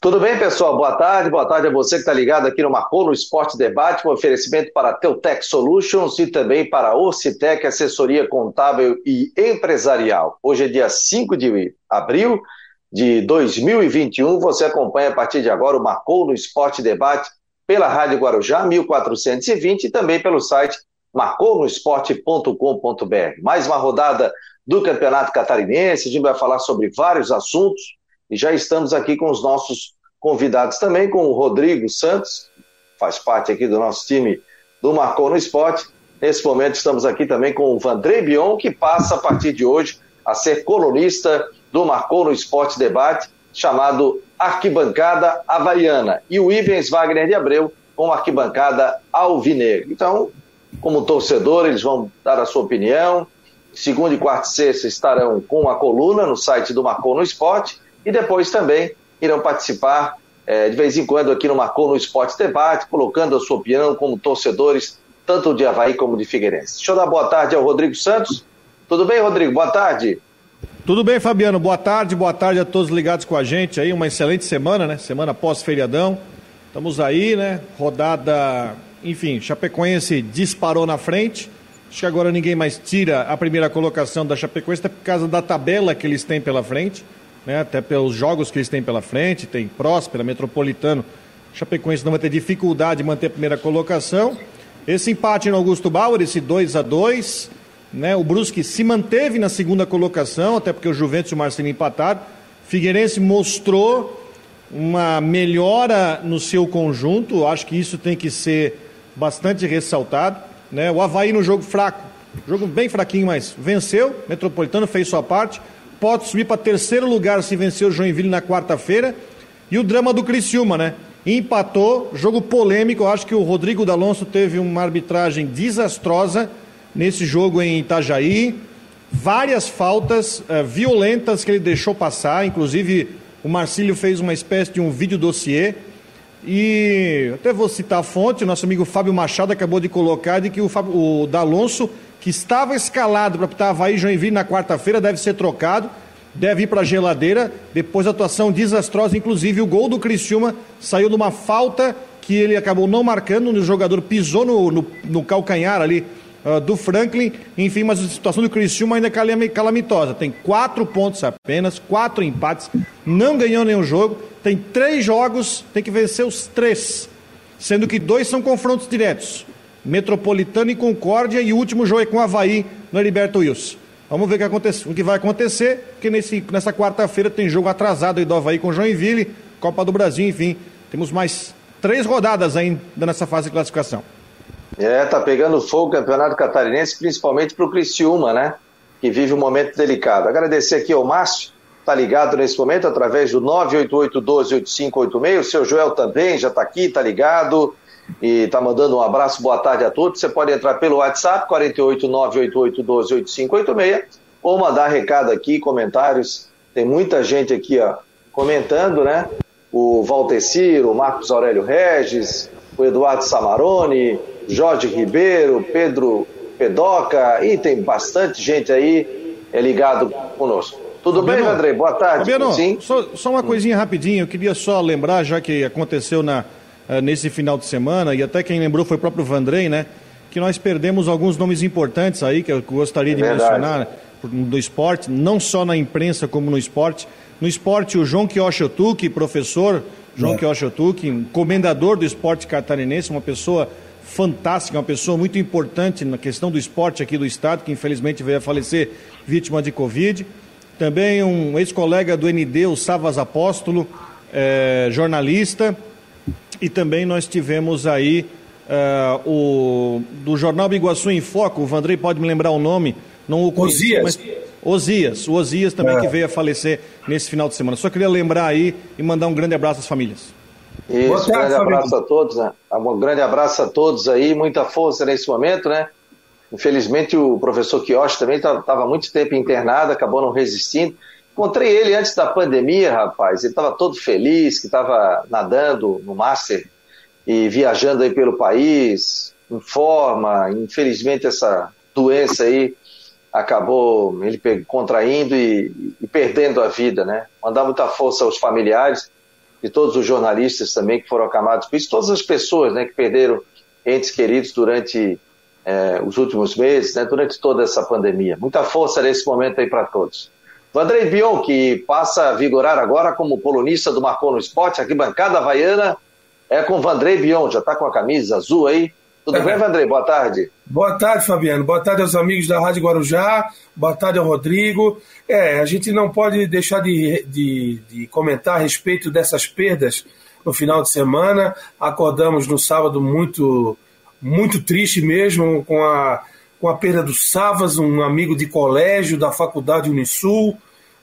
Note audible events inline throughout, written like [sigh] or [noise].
Tudo bem, pessoal? Boa tarde. Boa tarde a você que está ligado aqui no Marcou no Esporte Debate, com oferecimento para Teutec Solutions e também para Orcitec, assessoria contábil e empresarial. Hoje é dia 5 de abril de 2021. Você acompanha a partir de agora o Marcou no Esporte Debate pela Rádio Guarujá 1420 e também pelo site marconosport.com.br. Mais uma rodada do Campeonato Catarinense, a gente vai falar sobre vários assuntos e já estamos aqui com os nossos convidados também, com o Rodrigo Santos, faz parte aqui do nosso time do Marcou no Esporte. Nesse momento estamos aqui também com o Vandrei Bion, que passa a partir de hoje a ser colunista do Marcou no Esporte Debate, chamado Arquibancada Havaiana. E o Ivens Wagner de Abreu com Arquibancada Alvinegro. Então, como torcedor, eles vão dar a sua opinião. Segunda e quarta e sexta estarão com a coluna no site do Marcou no Esporte e depois também irão participar é, de vez em quando aqui no Marcou no Esporte Debate, colocando a sua opinião como torcedores, tanto de Havaí como de Figueirense. Deixa eu dar boa tarde ao Rodrigo Santos. Tudo bem, Rodrigo? Boa tarde. Tudo bem, Fabiano? Boa tarde, boa tarde a todos ligados com a gente aí. Uma excelente semana, né? Semana pós-feriadão. Estamos aí, né? Rodada, enfim, Chapecoense disparou na frente. Acho que agora ninguém mais tira a primeira colocação da Chapecoense, até por causa da tabela que eles têm pela frente né, até pelos jogos que eles têm pela frente, tem Próspera, Metropolitano. Chapecoense não vai ter dificuldade de manter a primeira colocação. Esse empate no Augusto Bauer, esse 2 a 2 né, o Brusque se manteve na segunda colocação, até porque o Juventus e o Marcelinho empataram. Figueirense mostrou uma melhora no seu conjunto, acho que isso tem que ser bastante ressaltado. Né? O Havaí no jogo fraco, jogo bem fraquinho, mas venceu, Metropolitano fez sua parte pode subir para terceiro lugar se vencer o Joinville na quarta-feira. E o drama do Criciúma, né? Empatou, jogo polêmico. Eu acho que o Rodrigo D'Alonso teve uma arbitragem desastrosa nesse jogo em Itajaí. Várias faltas uh, violentas que ele deixou passar, inclusive o Marcílio fez uma espécie de um vídeo dossiê. E até vou citar a fonte, o nosso amigo Fábio Machado acabou de colocar de que o, o D'Alonso que estava escalado para apitar Havaí Joinville na quarta-feira, deve ser trocado, deve ir para a geladeira, depois da atuação desastrosa, inclusive o gol do Criciúma saiu de uma falta que ele acabou não marcando, o jogador pisou no, no, no calcanhar ali uh, do Franklin, enfim, mas a situação do Criciúma ainda é calamitosa, tem quatro pontos apenas, quatro empates, não ganhou nenhum jogo, tem três jogos, tem que vencer os três, sendo que dois são confrontos diretos. Metropolitano e Concórdia e o último jogo é com o Havaí no Heriberto Wilson. Vamos ver o que, vai acontecer, porque nesse, nessa quarta-feira tem jogo atrasado aí do Havaí com Joinville, Copa do Brasil, enfim. Temos mais três rodadas ainda nessa fase de classificação. É, tá pegando fogo o Campeonato Catarinense, principalmente para o Criciúma, né? Que vive um momento delicado. Agradecer aqui ao Márcio, tá ligado nesse momento através do 988-12-8586. O seu Joel também já tá aqui, tá ligado e está mandando um abraço, boa tarde a todos. Você pode entrar pelo WhatsApp 48988128586 ou mandar recado aqui, comentários. Tem muita gente aqui ó, comentando, né? O Valteciro, o Marcos Aurélio Regis, o Eduardo Samarone, Jorge Ribeiro, Pedro Pedoca, e tem bastante gente aí é ligado conosco. Tudo Fabiano, bem, André? Boa tarde. Fabiano, Sim? Só, só uma coisinha rapidinho, eu queria só lembrar, já que aconteceu na, nesse final de semana, e até quem lembrou foi o próprio Vandrei, né? Que nós perdemos alguns nomes importantes aí, que eu gostaria de é mencionar do esporte, não só na imprensa como no esporte. No esporte, o João Kiochotuki, professor João é. Kiochotuki, comendador do esporte catarinense, uma pessoa fantástica, uma pessoa muito importante na questão do esporte aqui do estado, que infelizmente veio a falecer vítima de Covid. Também um ex-colega do ND, o Savas Apóstolo, é, jornalista. E também nós tivemos aí uh, o do Jornal Biguaçu em Foco, o Vandrei pode me lembrar o nome, não o conheci, Osias. Mas... Osias, o Osias também é. que veio a falecer nesse final de semana. Só queria lembrar aí e mandar um grande abraço às famílias. Isso, um grande abraço a todos, né? Um grande abraço a todos aí, muita força nesse momento, né? Infelizmente o professor Quioche também estava muito tempo internado, acabou não resistindo. Encontrei ele antes da pandemia, rapaz. Ele estava todo feliz, que estava nadando no Master e viajando aí pelo país, em forma. Infelizmente, essa doença aí acabou ele contraindo e, e, perdendo a vida, né? Mandar muita força aos familiares de todos os jornalistas também que foram acamados por isso, todas as pessoas né, que perderam entes queridos durante é, os últimos meses, né, durante toda essa pandemia. Muita força nesse momento aí para todos. Vandrei Bion, que passa a vigorar agora como polonista do Marcou no Esporte, aqui bancada havaiana, é com Vandrei Bion, já está com a camisa azul aí. Tudo é. bem, Vandrei? Boa tarde. Boa tarde, Fabiano. Boa tarde aos amigos da Rádio Guarujá. Boa tarde ao Rodrigo. É, a gente não pode deixar de, de, de comentar a respeito dessas perdas no final de semana. Acordamos no sábado muito muito triste mesmo com a, com a perda do Savas, um amigo de colégio da Faculdade Unisul,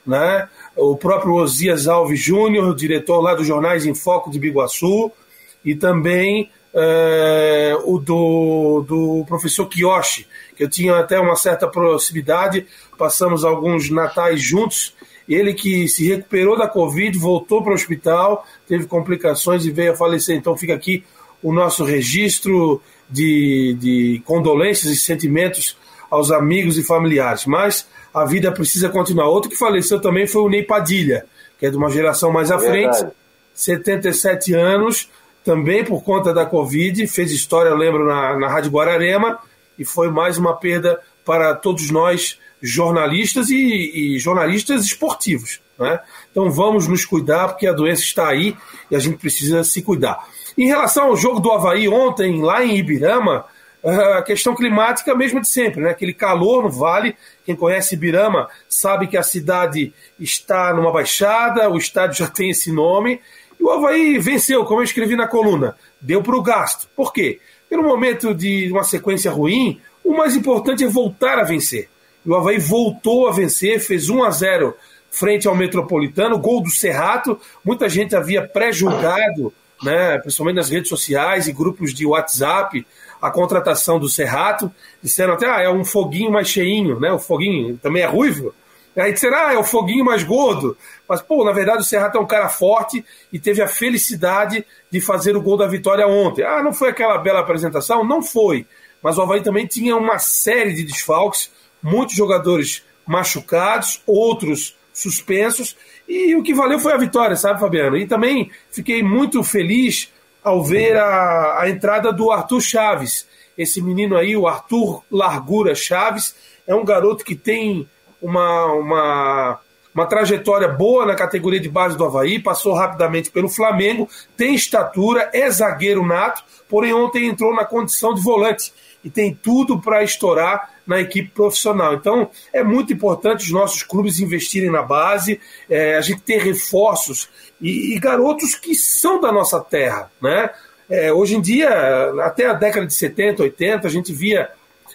né? o próprio Osias Alves Júnior, diretor lá dos Jornais em Foco de Biguaçu, e também é, o do, do professor Kiyoshi, que eu tinha até uma certa proximidade, passamos alguns natais juntos, ele que se recuperou da Covid, voltou para o hospital, teve complicações e veio a falecer. Então fica aqui o nosso registro de, de condolências e sentimentos aos amigos e familiares. Mas a vida precisa continuar. Outro que faleceu também foi o Ney Padilha, que é de uma geração mais à frente, 77 anos, também por conta da Covid, fez história, lembro, na, na Rádio Guararema, e foi mais uma perda para todos nós, jornalistas e, e jornalistas esportivos. Né? Então vamos nos cuidar, porque a doença está aí e a gente precisa se cuidar. Em relação ao jogo do Havaí ontem, lá em Ibirama, a questão climática mesmo de sempre, né? aquele calor no vale. Quem conhece Ibirama sabe que a cidade está numa baixada, o estádio já tem esse nome. E o Havaí venceu, como eu escrevi na coluna, deu para o gasto. Por quê? Pelo momento de uma sequência ruim, o mais importante é voltar a vencer. E o Havaí voltou a vencer, fez 1 a 0 frente ao Metropolitano, gol do Serrato. Muita gente havia pré-julgado né, principalmente nas redes sociais e grupos de WhatsApp, a contratação do Serrato. Disseram até, ah, é um foguinho mais cheinho, né? O foguinho também é ruivo. Aí disseram, ah, é o foguinho mais gordo. Mas, pô, na verdade o Serrato é um cara forte e teve a felicidade de fazer o gol da vitória ontem. Ah, não foi aquela bela apresentação? Não foi. Mas o Havaí também tinha uma série de desfalques, muitos jogadores machucados, outros suspensos, e o que valeu foi a vitória, sabe, Fabiano? E também fiquei muito feliz ao ver a, a entrada do Arthur Chaves. Esse menino aí, o Arthur Largura Chaves, é um garoto que tem uma, uma, uma trajetória boa na categoria de base do Havaí, passou rapidamente pelo Flamengo, tem estatura, é zagueiro nato, porém ontem entrou na condição de volante e tem tudo para estourar na equipe profissional. Então, é muito importante os nossos clubes investirem na base, é, a gente ter reforços e, e, garotos que são da nossa terra. Né? É, hoje em dia, até a década de 70, 80, a gente via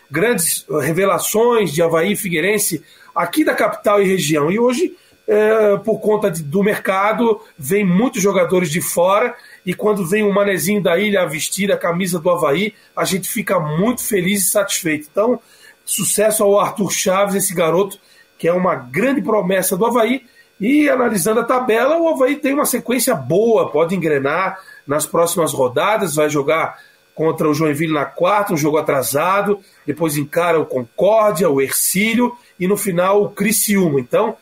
grandes revelações de Havaí Figueirense aqui da capital e região. E hoje, é, por conta de, do mercado, vem muitos jogadores de fora e quando vem um manezinho da ilha a vestir a camisa do Havaí, a gente fica muito feliz e satisfeito. Então, Sucesso ao Arthur Chaves, esse garoto que é uma grande promessa do Havaí. E analisando a tabela, o Havaí tem uma sequência boa, pode engrenar nas próximas rodadas, vai jogar contra o Joinville na quarta, um jogo atrasado, depois encara o Concórdia, o Ercílio e no final o Criciúma. Então,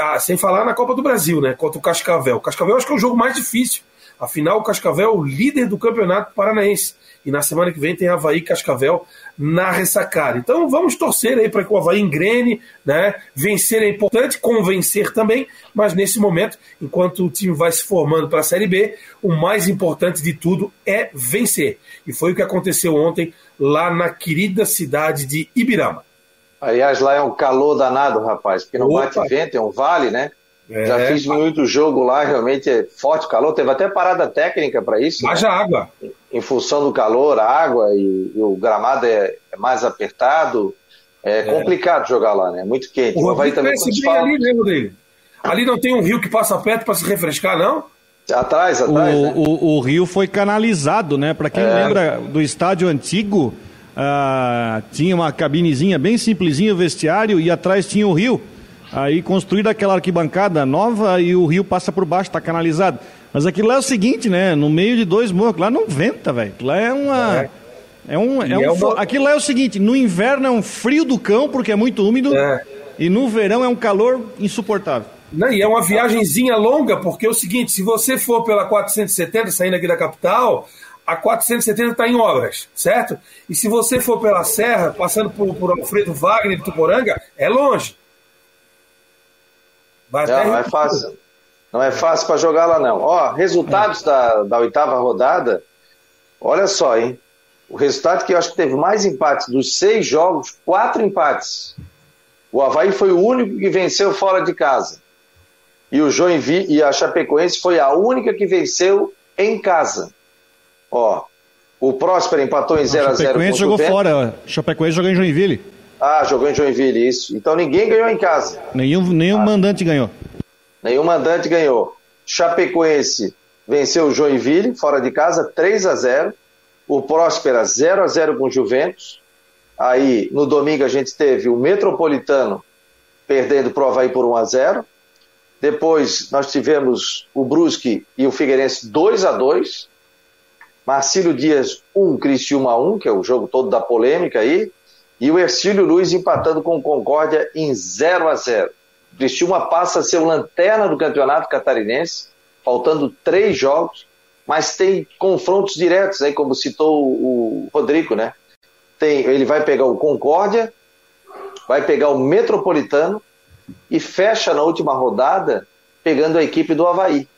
ah, sem falar na Copa do Brasil, né? Contra o Cascavel. O Cascavel acho que é o jogo mais difícil. Afinal, o Cascavel é o líder do campeonato paranaense. E na semana que vem tem Havaí e Cascavel na ressacada. Então vamos torcer aí para que o Havaí engrene, né? Vencer é importante, convencer também, mas nesse momento, enquanto o time vai se formando para a Série B, o mais importante de tudo é vencer. E foi o que aconteceu ontem lá na querida cidade de Ibirama. Aliás, lá é um calor danado, rapaz, porque não Opa. bate vento, é um vale, né? É, Já fiz muito jogo lá, realmente é forte calor. Teve até parada técnica para isso. Haja né? água. Em função do calor, a água e, e o gramado é, é, mais apertado. É, é, complicado jogar lá, né? Muito quente. O Havaí também bem ali, né, Rodrigo? Ali não tem um rio que passa perto para se refrescar, não? Atrás, atrás. O, né? o, o rio foi canalizado, né? Para quem é. lembra do estádio antigo, uh, tinha uma cabinezinha bem simplesinha, o vestiário, e atrás tinha o rio. Aí construída aquela arquibancada nova e o rio passa por baixo, está canalizado. Mas aquilo lá é o seguinte, né? No meio de dois morros, lá não venta, velho. Lá é uma. É. É um, é um, é uma... Aquilo lá é o seguinte: no inverno é um frio do cão, porque é muito úmido, é. e no verão é um calor insuportável. Não, e é uma viagemzinha longa, porque é o seguinte: se você for pela 470, saindo aqui da capital, a 470 está em obras, certo? E se você for pela Serra, passando por, por Alfredo Wagner de Tuporanga, é longe. Vai não, não é fácil. Não é fácil para jogar lá, não. Ó, resultados é. da, da oitava rodada, olha só, hein? O resultado que eu acho que teve mais empates dos seis jogos, quatro empates. O Havaí foi o único que venceu fora de casa. E o Joinville e a Chapecoense foi a única que venceu em casa. Ó, o Próspero empatou em 0x0 com o Chapecoense jogou fora. Chapecoense jogou em Joinville. Ah, jogou em Joinville, isso. Então ninguém ganhou em casa. Nenhum, nenhum ah. mandante ganhou. Nenhum mandante ganhou. Chapecoense venceu o Joinville, fora de casa, 3 a 0 O Próspera 0 a 0 com o Juventus. Aí, no domingo, a gente teve o Metropolitano perdendo para o Havaí por 1 a 0 Depois, nós tivemos o Brusque e o Figueirense 2 a 2 Marcílio Dias 1, Cristiúma 1, que é o jogo todo da polêmica aí. E o Ercílio Luiz empatando com o Concórdia em 0 a 0 O Cristiúma passa a ser o lanterna do campeonato catarinense, faltando três jogos, mas tem confrontos diretos, aí, como citou o Rodrigo, né? Tem, ele vai pegar o Concórdia, vai pegar o Metropolitano e fecha na última rodada pegando a equipe do Havaí.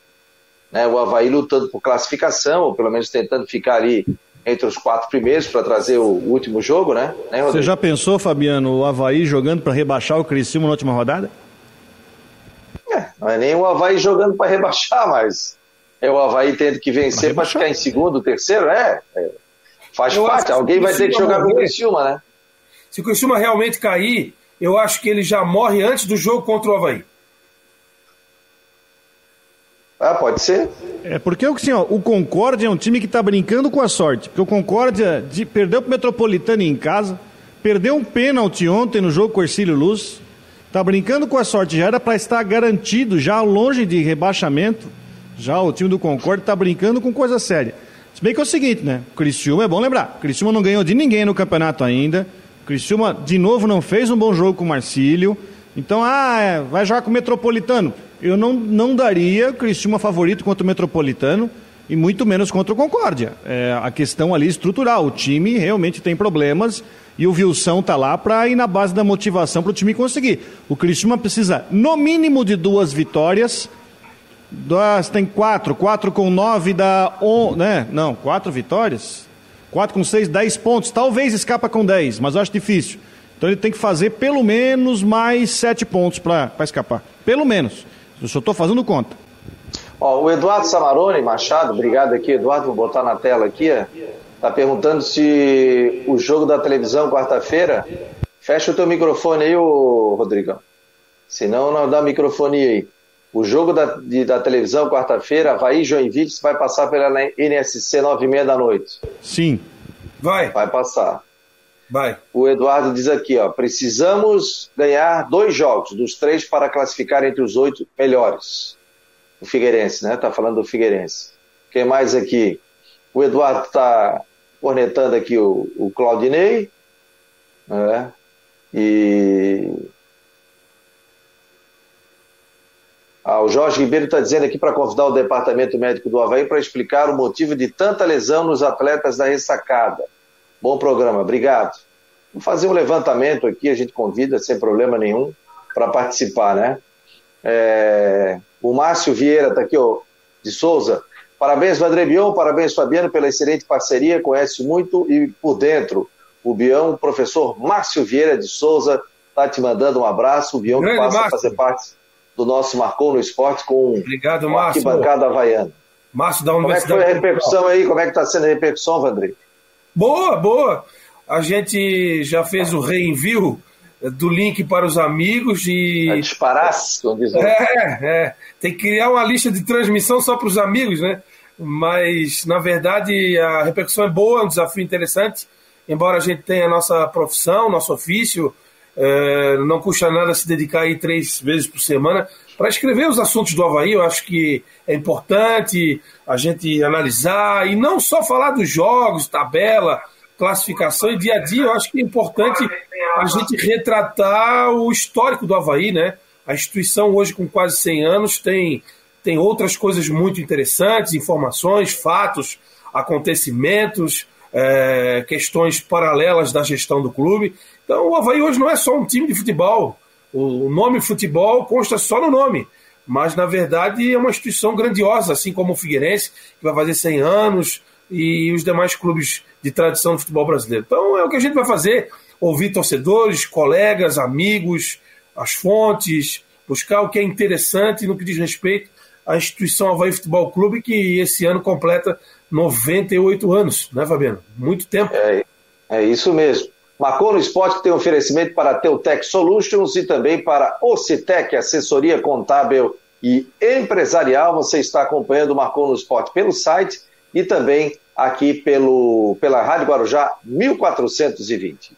Né? O Havaí lutando por classificação, ou pelo menos tentando ficar ali entre os quatro primeiros para trazer o último jogo, né? né Você já pensou, Fabiano, o Havaí jogando para rebaixar o Criciúma na última rodada? É, não é nem o Havaí jogando para rebaixar, mas é o Havaí tendo que vencer para ficar em segundo, terceiro, é, é faz eu parte. Alguém vai ter que jogar com o Criciúma, né? Se o Criciúma realmente cair, eu acho que ele já morre antes do jogo contra o Havaí. Ah, pode ser. É porque assim, ó, o Concórdia é um time que está brincando com a sorte. Porque o Concórdia de, perdeu para o Metropolitano em casa, perdeu um pênalti ontem no jogo com o Ercílio Luz. Está brincando com a sorte, já era para estar garantido, já longe de rebaixamento. Já o time do Concórdia está brincando com coisa séria. Se bem que é o seguinte, né? O Criciúma é bom lembrar. O Criciúma não ganhou de ninguém no campeonato ainda. O Criciúma, de novo, não fez um bom jogo com o Marcílio. Então, ah, é, vai jogar com o Metropolitano eu não, não daria Criciúma favorito contra o Metropolitano e muito menos contra o Concórdia. É a questão ali estrutural. O time realmente tem problemas e o Vilsão tá lá para ir na base da motivação para o time conseguir. O Criciúma precisa, no mínimo, de duas vitórias. Das, tem quatro, quatro com nove dá on, né? Não, quatro vitórias. Quatro com seis, dez pontos. Talvez escapa com dez, mas eu acho difícil. Então ele tem que fazer pelo menos mais sete pontos para escapar. Pelo menos. Eu só estou fazendo conta. Ó, o Eduardo Samarone Machado, obrigado aqui, Eduardo, vou botar na tela aqui, está perguntando se o jogo da televisão quarta-feira. Fecha o teu microfone aí, ô Rodrigão. Senão não dá microfone aí. O jogo da, de, da televisão quarta-feira, Havaí Joinville, vai passar pela NSC 9 e meia da noite. Sim. Vai. Vai passar. Vai. O Eduardo diz aqui, ó, precisamos ganhar dois jogos dos três para classificar entre os oito melhores. O Figueirense, né? Tá falando do Figueirense. Quem mais aqui? O Eduardo está cornetando aqui o, o Claudinei, né? E ah, o Jorge Ribeiro está dizendo aqui para convidar o departamento médico do Havaí para explicar o motivo de tanta lesão nos atletas da ressacada. Bom programa, obrigado. Vamos fazer um levantamento aqui, a gente convida sem problema nenhum para participar, né? É... O Márcio Vieira está aqui, ó, de Souza. Parabéns, Vandré Bion, parabéns, Fabiano, pela excelente parceria, conhece muito e por dentro. O Bião, o professor Márcio Vieira de Souza, está te mandando um abraço. O Bião que passa Márcio. a fazer parte do nosso Marcou no Esporte com Obrigado, Márcio. arquibancada havaiana. Márcio da. Como é que foi a repercussão aí? Como é que está sendo a repercussão, Vandré? Boa, boa. A gente já fez o reenvio do link para os amigos e. É disparasse, É, é. Tem que criar uma lista de transmissão só para os amigos, né? Mas, na verdade, a repercussão é boa, é um desafio interessante. Embora a gente tenha a nossa profissão, nosso ofício, é, não custa nada se dedicar aí três vezes por semana para escrever os assuntos do Havaí. Eu acho que é importante a gente analisar e não só falar dos jogos, tabela, classificação e dia a dia. Eu acho que é importante a gente retratar o histórico do Havaí, né? A instituição hoje com quase 100 anos tem, tem outras coisas muito interessantes, informações, fatos, acontecimentos, é, questões paralelas da gestão do clube. Então o Havaí hoje não é só um time de futebol. O nome futebol consta só no nome. Mas, na verdade, é uma instituição grandiosa, assim como o Figueirense, que vai fazer 100 anos, e os demais clubes de tradição do futebol brasileiro. Então é o que a gente vai fazer: ouvir torcedores, colegas, amigos, as fontes, buscar o que é interessante no que diz respeito à instituição Havaí Futebol Clube, que esse ano completa 98 anos, né, Fabiano? Muito tempo. É, é isso mesmo. Marcou no Esporte tem oferecimento para a Teutec Solutions e também para Ocitec, assessoria contábil e empresarial. Você está acompanhando o Marcou no Esporte pelo site e também aqui pelo, pela Rádio Guarujá 1420.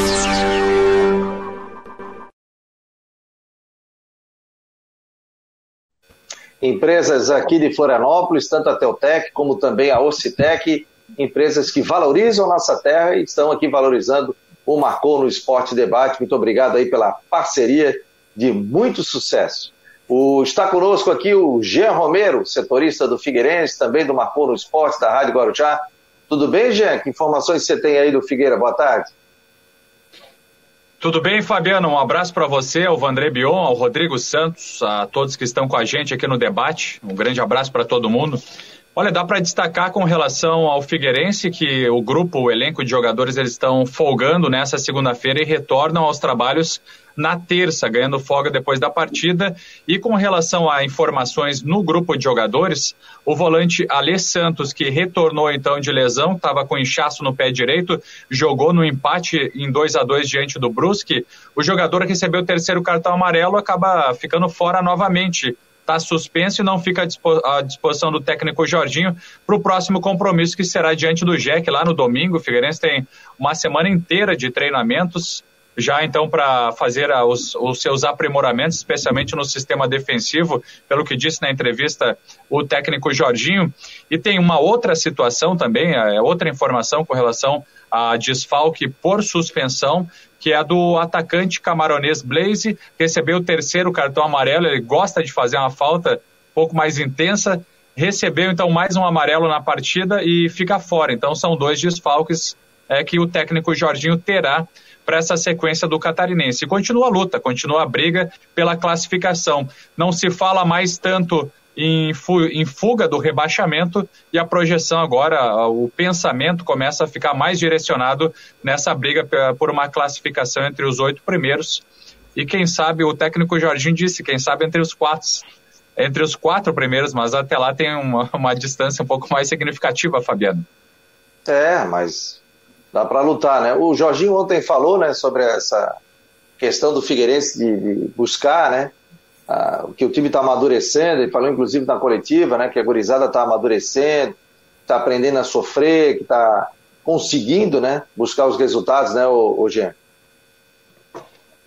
empresas aqui de Florianópolis, tanto a Teutec como também a Ocitec, empresas que valorizam nossa terra e estão aqui valorizando o Marcou no Esporte Debate. Muito obrigado aí pela parceria de muito sucesso. O, está conosco aqui o Jean Romero, setorista do Figueirense, também do Marcou no Esporte, da Rádio Guarujá. Tudo bem, Jean? Que informações você tem aí do Figueira? Boa tarde. Tudo bem, Fabiano? Um abraço para você, ao Vandré Bion, ao Rodrigo Santos, a todos que estão com a gente aqui no debate. Um grande abraço para todo mundo. Olha, dá para destacar com relação ao Figueirense que o grupo, o elenco de jogadores, eles estão folgando nessa segunda-feira e retornam aos trabalhos na terça, ganhando folga depois da partida. E com relação a informações no grupo de jogadores, o volante Alê Santos, que retornou então de lesão, estava com inchaço no pé direito, jogou no empate em 2 a 2 diante do Brusque. O jogador recebeu o terceiro cartão amarelo acaba ficando fora novamente está suspenso e não fica à disposição do técnico Jorginho para o próximo compromisso que será diante do Jack lá no domingo. O Figueirense tem uma semana inteira de treinamentos já então para fazer os, os, seus aprimoramentos, especialmente no sistema defensivo, pelo que disse na entrevista o técnico Jorginho. E tem uma outra situação também, é, outra informação com relação a desfalque por suspensão, que é do atacante camaronês Blaze, recebeu o terceiro cartão amarelo, ele gosta de fazer uma falta um pouco mais intensa, recebeu então mais um amarelo na partida e fica fora. Então são dois desfalques é, que o técnico Jorginho terá para essa sequência do catarinense. continua a luta, continua a briga pela classificação. Não se fala mais tanto em, fuga do rebaixamento e a projeção agora, o pensamento começa a ficar mais direcionado nessa briga por uma classificação entre os oito primeiros. E quem sabe, o técnico Jorginho disse, quem sabe entre os quatro, entre os quatro primeiros, mas até lá tem uma, uma distância um pouco mais significativa, Fabiano. É, mas dá para lutar, né? O Jorginho ontem falou, né, sobre essa questão do Figueirense de, de buscar, né, a, que o time está amadurecendo. Ele falou, inclusive, na coletiva, né, que a gurizada está amadurecendo, está aprendendo a sofrer, que está conseguindo, né, buscar os resultados, né, o, o Jean?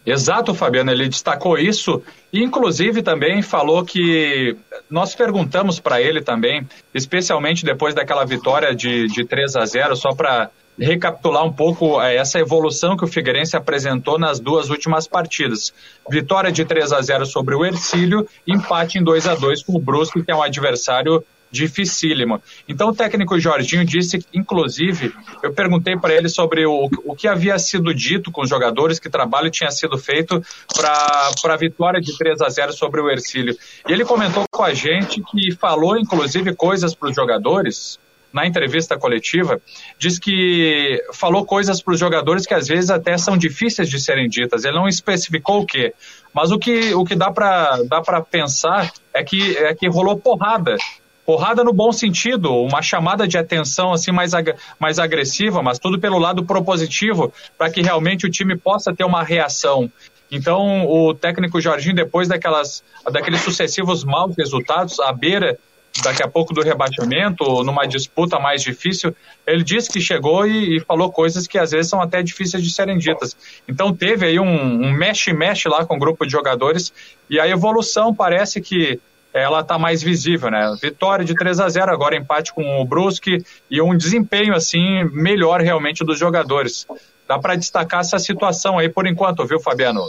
Exato, Fabiano, ele destacou isso e, inclusive, também falou que nós perguntamos para ele também, especialmente depois daquela vitória de, de 3 a 0, só para recapitular um pouco é, essa evolução que o Figueirense apresentou nas duas últimas partidas. Vitória de 3 a 0 sobre o Ercílio, empate em 2 a 2 com o Brusque, que é um adversário dificílimo. Então o técnico Jorginho disse, inclusive, eu perguntei para ele sobre o, o que havia sido dito com os jogadores, que trabalho tinha sido feito para a vitória de 3 a 0 sobre o Ercílio. E ele comentou com a gente que falou, inclusive, coisas para os jogadores, na entrevista coletiva, diz que falou coisas para os jogadores que às vezes até são difíceis de serem ditas. Ele não especificou o quê, mas o que, o que dá para dá pensar é que, é que rolou porrada porrada no bom sentido, uma chamada de atenção assim mais, ag mais agressiva, mas tudo pelo lado propositivo, para que realmente o time possa ter uma reação. Então, o técnico Jorginho, depois daquelas, daqueles sucessivos maus resultados, à beira daqui a pouco do rebaixamento, numa disputa mais difícil, ele disse que chegou e, e, falou coisas que às vezes são até difíceis de serem ditas. Então teve aí um mexe-mexe lá com o grupo de jogadores e a evolução parece que ela está mais visível, né? Vitória de 3 a 0 agora empate com o Brusque e um desempenho assim melhor realmente dos jogadores. Dá para destacar essa situação aí por enquanto, viu, Fabiano?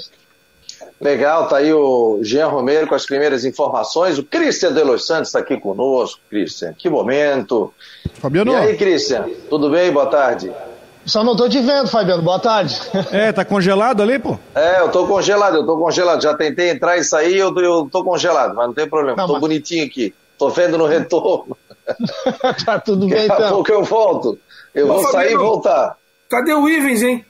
Legal, tá aí o Jean Romero com as primeiras informações. O Cristian de Los Santos está aqui conosco, Cristian. Que momento. Fabiano. E aí, Cristian? Tudo bem? Boa tarde. Só não tô te vendo, Fabiano. Boa tarde. É, tá congelado ali, pô? É, eu tô congelado, eu tô congelado. Já tentei entrar e sair, eu, eu tô congelado, mas não tem problema. Não, tô mas... bonitinho aqui. Tô vendo no retorno. [laughs] tá tudo bem, Daqui então. Daqui a pouco eu volto. Eu vou sair e voltar. Cadê o Ivens, hein?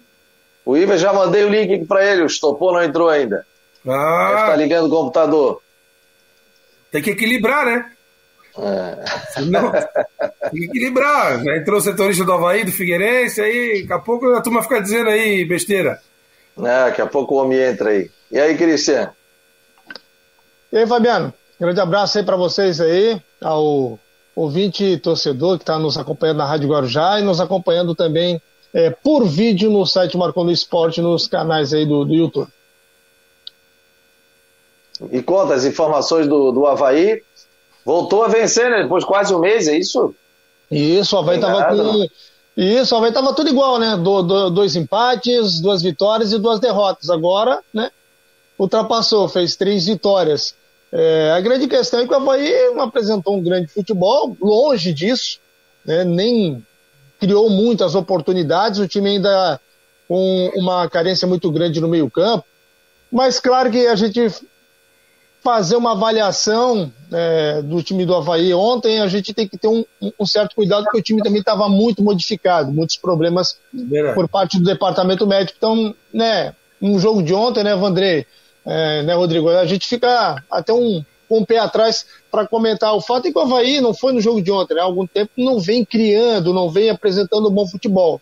O Ivens já mandei o link aqui pra ele, o Estopou não entrou ainda. Ah. Deve estar ligando o computador. Tem que equilibrar, né? É. Não, tem que equilibrar. Já entrou o setorista do Havaí, do Figueirense, aí daqui a pouco a turma fica dizendo aí besteira. É, daqui a pouco o homem entra aí. E aí, Cristian? E aí, Fabiano? Grande abraço aí para vocês aí, ao ouvinte torcedor que está nos acompanhando na Rádio Guarujá e nos acompanhando também é, por vídeo no site Marcando Esporte, nos canais aí do, do YouTube. E conta as informações do, do Havaí. Voltou a vencer, né? Depois de quase um mês, é isso? Isso, o Havaí estava com. Isso, o Havaí estava tudo igual, né? Do, do, dois empates, duas vitórias e duas derrotas. Agora, né? Ultrapassou, fez três vitórias. É, a grande questão é que o Havaí não apresentou um grande futebol, longe disso, né? nem criou muitas oportunidades, o time ainda com uma carência muito grande no meio-campo. Mas claro que a gente fazer uma avaliação é, do time do Havaí ontem, a gente tem que ter um, um certo cuidado, porque o time também estava muito modificado, muitos problemas por parte do departamento médico. Então, né, no jogo de ontem, né, Vandré, é, né, Rodrigo, a gente fica até um, um pé atrás para comentar. O fato é que o Havaí não foi no jogo de ontem, né, há algum tempo não vem criando, não vem apresentando bom futebol.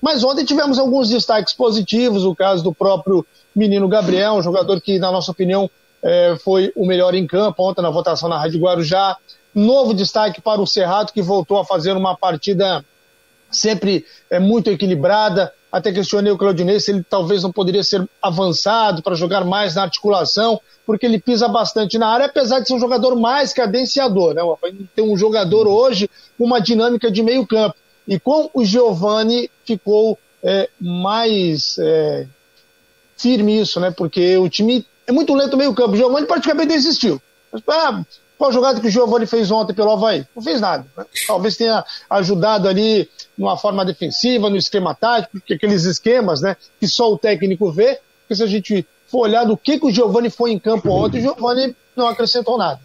Mas ontem tivemos alguns destaques positivos, o caso do próprio menino Gabriel, um jogador que, na nossa opinião, é, foi o melhor em campo ontem na votação na Rádio Guarujá. Novo destaque para o Cerrado, que voltou a fazer uma partida sempre é, muito equilibrada. Até questionei o Claudinei se ele talvez não poderia ser avançado para jogar mais na articulação, porque ele pisa bastante na área, apesar de ser um jogador mais cadenciador. Né? Tem um jogador hoje com uma dinâmica de meio campo. E com o Giovani ficou é, mais é, firme isso, né? Porque o time é muito lento meio campo. O Giovanni praticamente desistiu. Mas, ah, qual a jogada que o Giovanni fez ontem pelo Havaí? Não fez nada. Né? Talvez tenha ajudado ali numa forma defensiva, no esquema tático, aqueles esquemas né, que só o técnico vê. Porque se a gente for olhar do que, que o Giovanni foi em campo ontem, o Giovanni não acrescentou nada.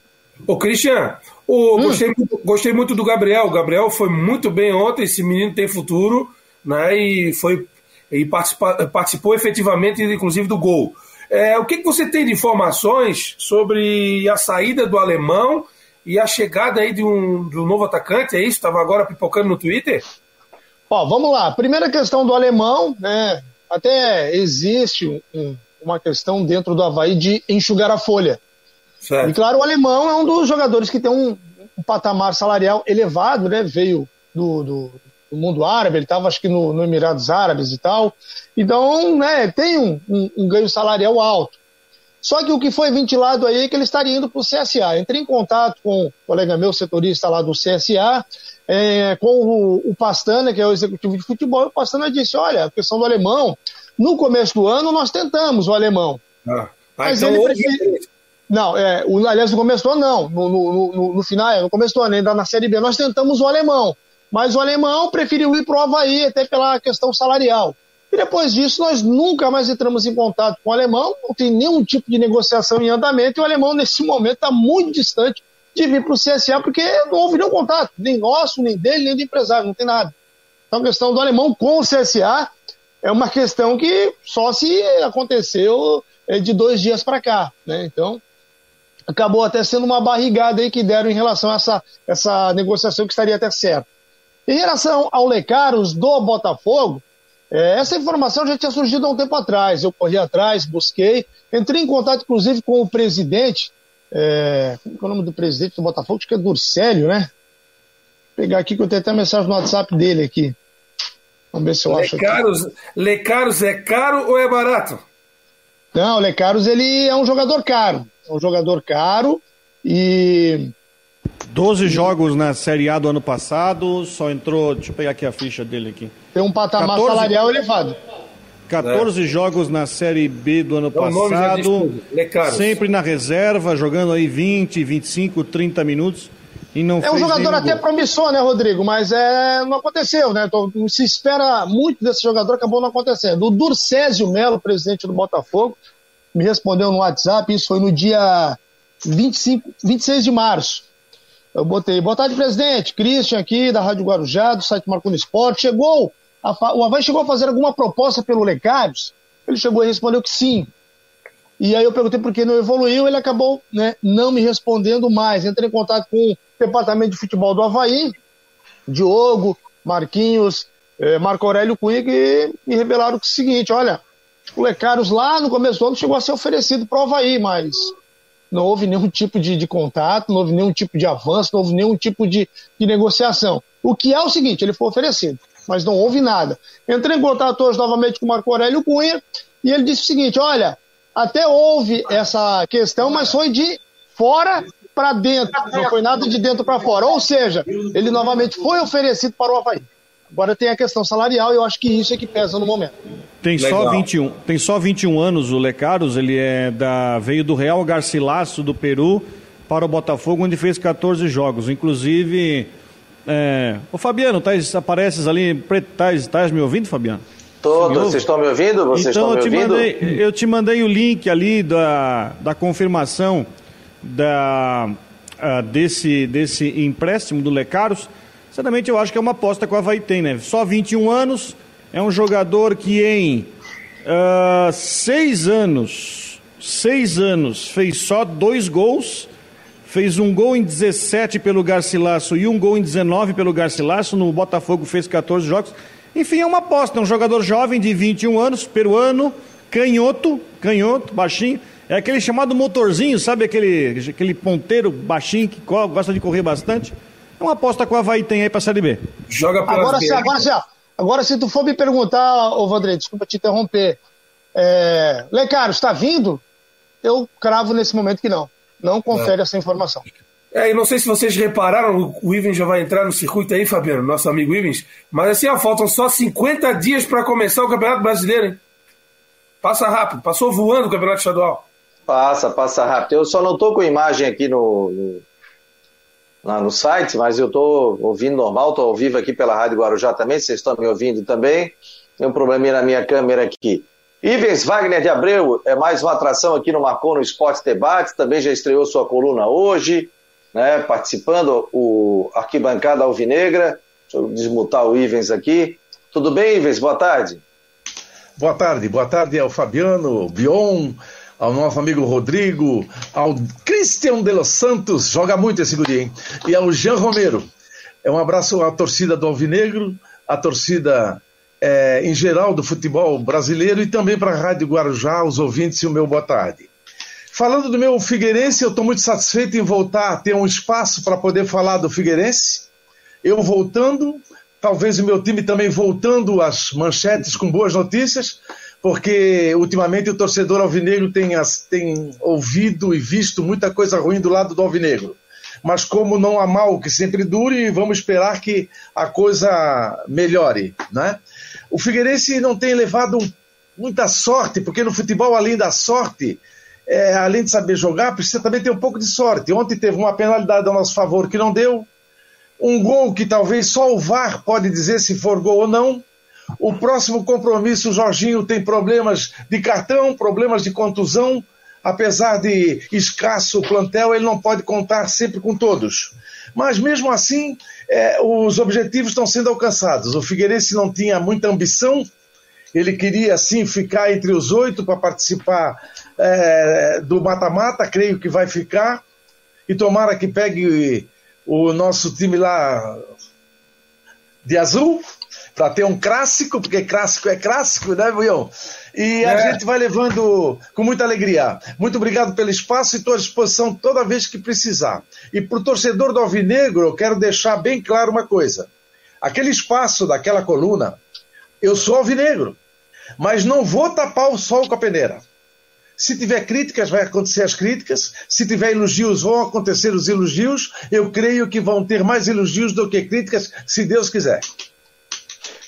Ô, Cristian, hum. gostei, muito, gostei muito do Gabriel. O Gabriel foi muito bem ontem. Esse menino tem futuro, né? E foi e participa, participou efetivamente, inclusive, do gol. É, o que, que você tem de informações sobre a saída do alemão e a chegada aí de um, de um novo atacante? É isso? Estava agora pipocando no Twitter? Ó, vamos lá. Primeira questão do alemão, né? Até existe um, uma questão dentro do Havaí de enxugar a folha. Certo. E claro, o alemão é um dos jogadores que tem um, um patamar salarial elevado, né? Veio do, do, do mundo árabe, ele estava acho que no, no, Emirados Árabes e tal. Então, né, tem um, um, um, ganho salarial alto. Só que o que foi ventilado aí é que ele estaria indo para o CSA. Entrei em contato com um colega meu, setorista lá do CSA, é, com o, o, Pastana, que é o executivo de futebol, e o Pastana disse, olha, a questão do alemão, no começo do ano nós tentamos o alemão. Ah. Ah, mas então ele, preferiu, Não, é, o, aliás, no começo do ano não. No, no, no, no final, é, no começo do ano, ainda na Série B, nós tentamos o alemão. Mas o alemão preferiu ir pro Havaí, até pela questão salarial. E depois disso, nós nunca mais entramos em contato com o alemão, não tem nenhum tipo de negociação em andamento, e o alemão, nesse momento, está muito distante de vir para o CSA, porque não houve nenhum contato, nem nosso, nem dele, nem do empresário, não tem nada. Então a questão do alemão com o CSA é uma questão que só se aconteceu é, de dois dias para cá, né? Então acabou até sendo uma barrigada aí que deram em relação a essa, essa negociação que estaria até certa. Em relação ao Lecaros do Botafogo, é, essa informação já tinha surgido há um tempo atrás. Eu corri atrás, busquei, entrei em contato inclusive com o presidente é, como é o nome do presidente do Botafogo? Acho que é Durcélio, né? Vou pegar aqui que eu tenho até mensagem no WhatsApp dele aqui. Vamos ver se eu acho. Lecaros, Lecaros é caro ou é barato? Não, Lecaros ele é um jogador caro. É um jogador caro e. 12 jogos na Série A do ano passado, só entrou. Deixa eu pegar aqui a ficha dele aqui. Tem um patamar 14... salarial elevado. 14 é. jogos na Série B do ano passado. Sempre na reserva, jogando aí 20, 25, 30 minutos. E não é um jogador até gol. promissor, né, Rodrigo? Mas é, não aconteceu, né? Então, se espera muito desse jogador, acabou não acontecendo. O Durcésio Melo, presidente do Botafogo, me respondeu no WhatsApp, isso foi no dia 25, 26 de março. Eu botei, boa tarde, presidente. Christian aqui, da Rádio Guarujá, do site Marconi Esporte. Chegou o Havaí chegou a fazer alguma proposta pelo Lecários? Ele chegou e respondeu que sim. E aí eu perguntei por que não evoluiu, ele acabou né, não me respondendo mais. Entrei em contato com o departamento de futebol do Havaí, Diogo, Marquinhos, eh, Marco Aurélio Cunha, que me revelaram o seguinte, olha, o Lecários lá no começo do ano chegou a ser oferecido para o Havaí, mas não houve nenhum tipo de, de, contato, não houve nenhum tipo de avanço, não houve nenhum tipo de, de negociação. O que é o seguinte, ele foi oferecido mas não houve nada. Entrei em contato hoje novamente com o Marco Aurélio Cunha e ele disse o seguinte: olha, até houve essa questão, mas foi de fora para dentro, não foi nada de dentro para fora. Ou seja, ele novamente foi oferecido para o Havaí. Agora tem a questão salarial e eu acho que isso é que pesa no momento. Tem só 21, tem só 21 anos o Lecaros, ele é da veio do Real Garcilasso do Peru para o Botafogo, onde fez 14 jogos, inclusive é... Ô Fabiano, tais, apareces ali, tais, tais me ouvindo, Fabiano? Todos, vocês estão me ouvindo? Vocês então, estão me ouvindo? Mandei, eu te mandei o link ali da, da confirmação da, uh, desse, desse empréstimo do Lecaros. Sinceramente, eu acho que é uma aposta que o Havaí tem, né? Só 21 anos, é um jogador que em uh, seis anos, seis anos, fez só dois gols fez um gol em 17 pelo Garcilasso e um gol em 19 pelo Garcilasso. No Botafogo fez 14 jogos. Enfim, é uma aposta. É um jogador jovem de 21 anos, peruano, canhoto, canhoto, baixinho. É aquele chamado motorzinho, sabe? Aquele, aquele ponteiro baixinho que gosta de correr bastante. É uma aposta que o Havaí tem aí pra Série B. Joga agora, se, agora, se, agora, se tu for me perguntar, ô Vandré, desculpa te interromper. É, Lecaro, está vindo? Eu cravo nesse momento que não não confere é. essa informação. É, e não sei se vocês repararam, o Ivens já vai entrar no circuito aí, Fabiano, nosso amigo Ivens, mas assim, ó, faltam só 50 dias para começar o Campeonato Brasileiro, hein? Passa rápido, passou voando o Campeonato Estadual. Passa, passa rápido. Eu só não estou com imagem aqui no, lá no site, mas eu estou ouvindo normal, estou ao vivo aqui pela Rádio Guarujá também, vocês estão me ouvindo também. Tem um probleminha na minha câmera aqui. Ivens Wagner de Abreu é mais uma atração aqui no Marcou no Esporte Debate, também já estreou sua coluna hoje, né, participando o Arquibancada Alvinegra. Deixa eu desmutar o Ivens aqui. Tudo bem, Ivens? Boa tarde. Boa tarde, boa tarde ao Fabiano, Bion, ao nosso amigo Rodrigo, ao Cristian de los Santos, joga muito esse guri, hein? E ao Jean Romero. É um abraço à torcida do Alvinegro, à torcida é, em geral do futebol brasileiro e também para a Rádio Guarujá, os ouvintes e o meu boa tarde. Falando do meu Figueirense, eu estou muito satisfeito em voltar a ter um espaço para poder falar do Figueirense. Eu voltando, talvez o meu time também voltando às manchetes com boas notícias, porque ultimamente o torcedor alvinegro tem, tem ouvido e visto muita coisa ruim do lado do alvinegro. Mas como não há mal que sempre dure, vamos esperar que a coisa melhore, né? O Figueirense não tem levado muita sorte, porque no futebol, além da sorte, é, além de saber jogar, precisa também ter um pouco de sorte. Ontem teve uma penalidade a nosso favor que não deu, um gol que talvez só o VAR pode dizer se for gol ou não. O próximo compromisso, o Jorginho tem problemas de cartão, problemas de contusão. Apesar de escasso plantel, ele não pode contar sempre com todos. Mas mesmo assim, é, os objetivos estão sendo alcançados. O Figueirense não tinha muita ambição, ele queria sim ficar entre os oito para participar é, do mata-mata, creio que vai ficar. E tomara que pegue o nosso time lá de azul, para ter um clássico, porque clássico é clássico, né, Buião? E é. a gente vai levando com muita alegria. Muito obrigado pelo espaço e estou à disposição toda vez que precisar. E para o torcedor do Alvinegro, eu quero deixar bem claro uma coisa. Aquele espaço daquela coluna, eu sou alvinegro, mas não vou tapar o sol com a peneira. Se tiver críticas, vai acontecer as críticas. Se tiver elogios, vão acontecer os elogios. Eu creio que vão ter mais elogios do que críticas, se Deus quiser.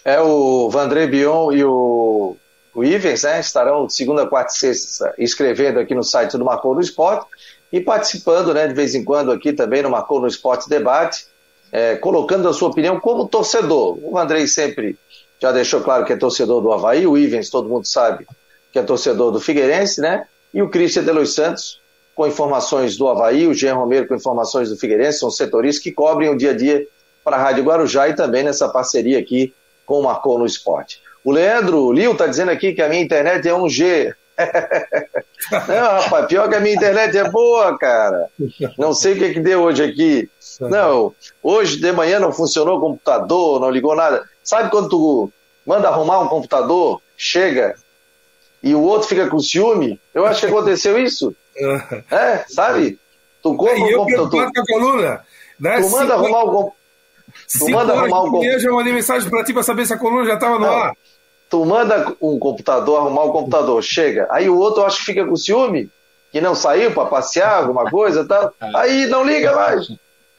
É o Vandré Bion e o, o Ivens, né? Estarão segunda, quarta e sexta escrevendo aqui no site do Marcou no Esporte e participando, né, de vez em quando aqui também no Marcou no Esporte Debate, é, colocando a sua opinião como torcedor. O Andrei sempre já deixou claro que é torcedor do Havaí, o Ivens, todo mundo sabe que é torcedor do Figueirense, né? E o Christian de Los Santos, com informações do Havaí, o Jean Romero com informações do Figueirense, são setoristas que cobrem o dia a dia para a Rádio Guarujá e também nessa parceria aqui com o Marcou no Esporte. O Leandro Lio está dizendo aqui que a minha internet é 1G. [laughs] Não, rapaz, pior que a minha internet é boa, cara. Não sei o que, que deu hoje aqui. Não, hoje de manhã não funcionou o computador, não ligou nada. Sabe quando tu manda arrumar um computador, chega, e o outro fica com ciúme. Eu acho que aconteceu isso. [laughs] é, sabe? Tu compra é, um computador. Tu, né? tu manda arrumar o Tu manda arrumar um computador. Eu mandei mensagem para ti para saber se a coluna já estava no Não. ar. Tu manda um computador, arrumar o um computador, chega. Aí o outro eu acho que fica com ciúme, que não saiu para passear, alguma coisa tal. [laughs] Aí não liga mais.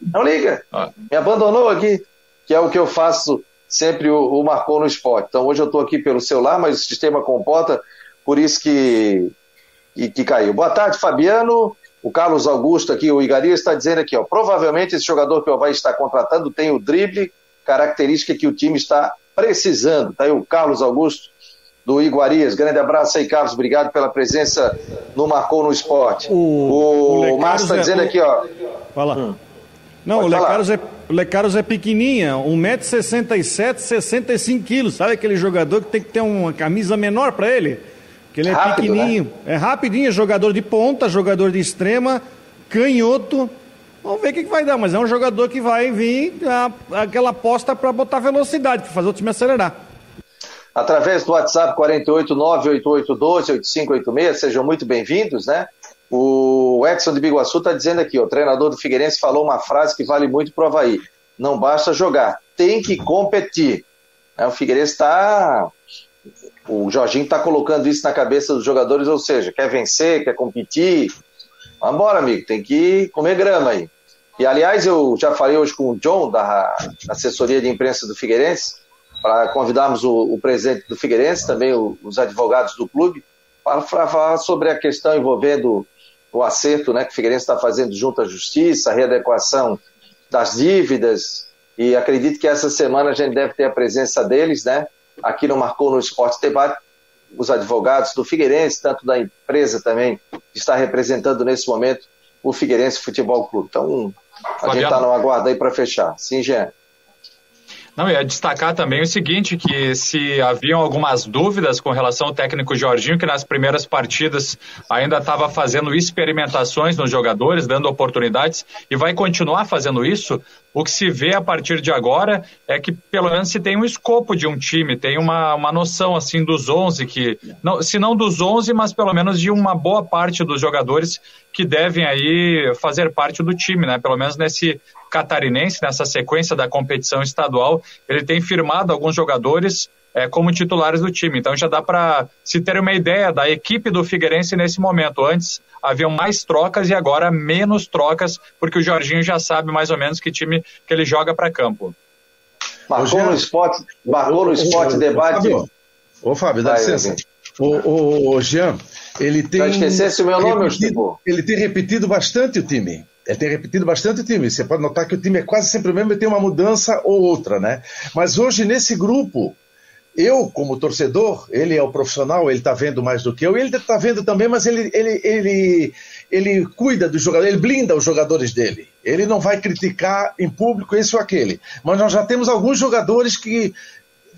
Não liga. Ah. Me abandonou aqui. Que é o que eu faço sempre o, o marcou no esporte. Então hoje eu estou aqui pelo celular, mas o sistema comporta por isso que, que, que caiu. Boa tarde, Fabiano. O Carlos Augusto aqui, o Igaria está dizendo aqui, ó, provavelmente esse jogador que o Havaí está contratando tem o drible, característica que o time está precisando. Tá aí o Carlos Augusto do Iguarias. Grande abraço aí, Carlos. Obrigado pela presença no Marcou no Esporte. O, o, o Márcio está é dizendo aqui, ó. Fala. Hum. Não, Pode o Lecaros, é, o Lecaros é pequenininha, 1,67m, 65kg. Sabe aquele jogador que tem que ter uma camisa menor para ele? Que ele é Rápido, pequenininho, né? é rapidinho, é jogador de ponta, jogador de extrema, canhoto. Vamos ver o que, que vai dar, mas é um jogador que vai vir a, aquela aposta para botar velocidade, para fazer o time acelerar. Através do WhatsApp 48988128586, sejam muito bem-vindos, né? O Edson de Biguaçu está dizendo aqui, o treinador do Figueirense falou uma frase que vale muito para o Havaí. Não basta jogar, tem que competir. É, o Figueirense está o Jorginho está colocando isso na cabeça dos jogadores, ou seja, quer vencer, quer competir. Vambora, amigo, tem que comer grama aí. E aliás, eu já falei hoje com o John, da assessoria de imprensa do Figueirense, para convidarmos o, o, presidente do Figueirense, também o, os advogados do clube, para falar sobre a questão envolvendo o acerto né, que o Figueirense está fazendo junto à Justiça, a readequação das dívidas. E acredito que essa semana a gente deve ter a presença deles, né? Aqui no Marcou no Esporte Debate, os advogados do Figueirense, tanto da empresa também, que está representando nesse momento o Figueirense Futebol Clube. Então, a Fabiano. gente está no aguardo aí para fechar. Sim, Jean. Não, ia destacar também o seguinte, que se haviam algumas dúvidas com relação ao técnico Jorginho, que nas primeiras partidas ainda estava fazendo experimentações nos jogadores, dando oportunidades, e vai continuar fazendo isso, o que se vê a partir de agora é que pelo menos se tem um escopo de um time, tem uma, uma noção assim dos 11 que, não, se não dos 11, mas pelo menos de uma boa parte dos jogadores que devem aí fazer parte do time, né? Pelo menos nesse catarinense, nessa sequência da competição estadual, ele tem firmado alguns jogadores é, como titulares do time. Então já dá para se ter uma ideia da equipe do Figueirense nesse momento. Antes haviam mais trocas e agora menos trocas, porque o Jorginho já sabe mais ou menos que time que ele joga para campo. Marcou no esporte, marcou no esporte debate. Ô Fábio, dá licença. O, o Jean, ele tem. Já esquecesse o meu nome, repetido, Ele tem repetido bastante o time. Ele tem repetido bastante o time. Você pode notar que o time é quase sempre o mesmo e tem uma mudança ou outra, né? Mas hoje, nesse grupo, eu, como torcedor, ele é o profissional, ele está vendo mais do que eu, ele está vendo também, mas ele, ele, ele, ele cuida do jogador, ele blinda os jogadores dele. Ele não vai criticar em público esse ou aquele. Mas nós já temos alguns jogadores que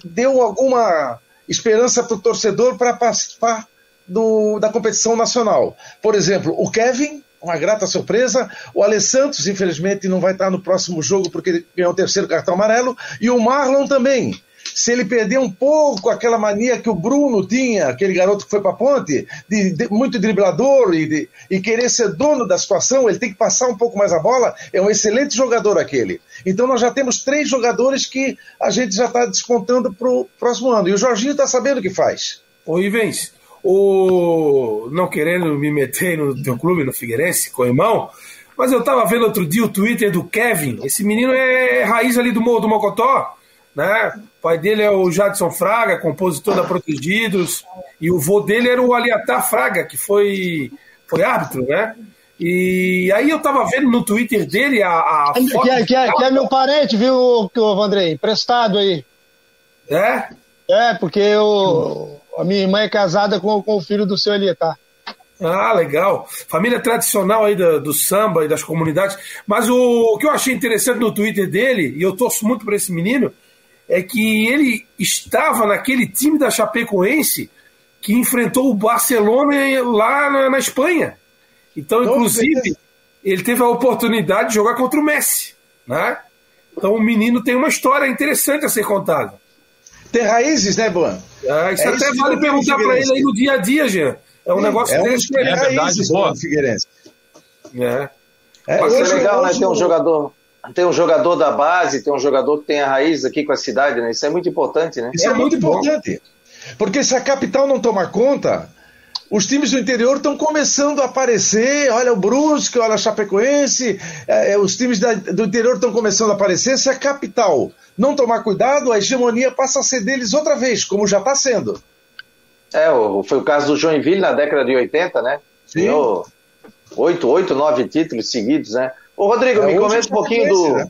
deu alguma esperança para o torcedor para participar do, da competição nacional. Por exemplo, o Kevin, uma grata surpresa. O Alessandro, infelizmente, não vai estar no próximo jogo porque ganhou o terceiro cartão amarelo. E o Marlon também se ele perder um pouco aquela mania que o Bruno tinha, aquele garoto que foi para a ponte, de, de, muito driblador e, de, e querer ser dono da situação, ele tem que passar um pouco mais a bola, é um excelente jogador aquele. Então nós já temos três jogadores que a gente já está descontando para o próximo ano. E o Jorginho está sabendo o que faz. Ô Ivens, o... não querendo me meter no teu clube, no Figueirense, com o irmão, mas eu estava vendo outro dia o Twitter do Kevin. Esse menino é raiz ali do Morro do Mocotó né? O pai dele é o Jadson Fraga, compositor da Protegidos, e o vô dele era o Aliatar Fraga, que foi, foi árbitro, né? E aí eu tava vendo no Twitter dele a. a que, é, que, é, que é meu parente, viu, Andrei? Emprestado aí. É? É, porque eu, a minha irmã é casada com, com o filho do seu Aliatar. Ah, legal. Família tradicional aí do, do, samba e das comunidades. Mas o, o que eu achei interessante no Twitter dele, e eu torço muito para esse menino, é que ele estava naquele time da Chapecoense que enfrentou o Barcelona lá na, na Espanha. Então, inclusive, ele teve a oportunidade de jogar contra o Messi. Né? Então, o menino tem uma história interessante a ser contada. Tem raízes, né, Boan? Ah, isso é até vale perguntar para ele aí no dia a dia, Jean. É um Sim, negócio é desse. É, é verdade, boa. Figueirense. É. É, é legal, né? Ter um jogador tem um jogador da base, tem um jogador que tem a raiz aqui com a cidade, né? Isso é muito importante, né? Isso é, é muito importante. Porque se a capital não tomar conta, os times do interior estão começando a aparecer. Olha o Brusque, olha a Chapecoense, é, é os times da, do interior estão começando a aparecer. Se a capital não tomar cuidado, a hegemonia passa a ser deles outra vez, como já está sendo. É, foi o caso do Joinville na década de 80, né? Sim. Ganhou oito, oito, nove títulos seguidos, né? Ô, Rodrigo, é, me comenta um pouquinho do. Né?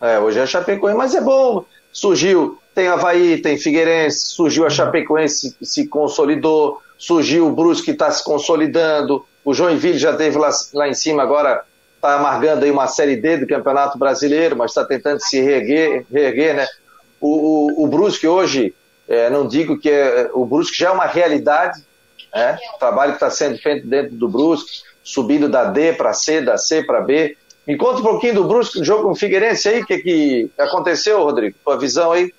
É, hoje é Chapecoense, mas é bom. Surgiu, tem Havaí, tem Figueirense, surgiu a uhum. Chapecoense, se, se consolidou, surgiu o Brusque que está se consolidando, o Joinville já teve lá, lá em cima, agora está amargando aí uma Série D do Campeonato Brasileiro, mas está tentando se reerguer, reerguer né? O, o, o Brusque hoje, é, não digo que é, o Brusque já é uma realidade, né? o trabalho que está sendo feito dentro do Brusque, subindo da D para C, da C para B, me conta um pouquinho do Brusque, jogo com o Figueirense aí, o que, que aconteceu, Rodrigo? Tua visão aí?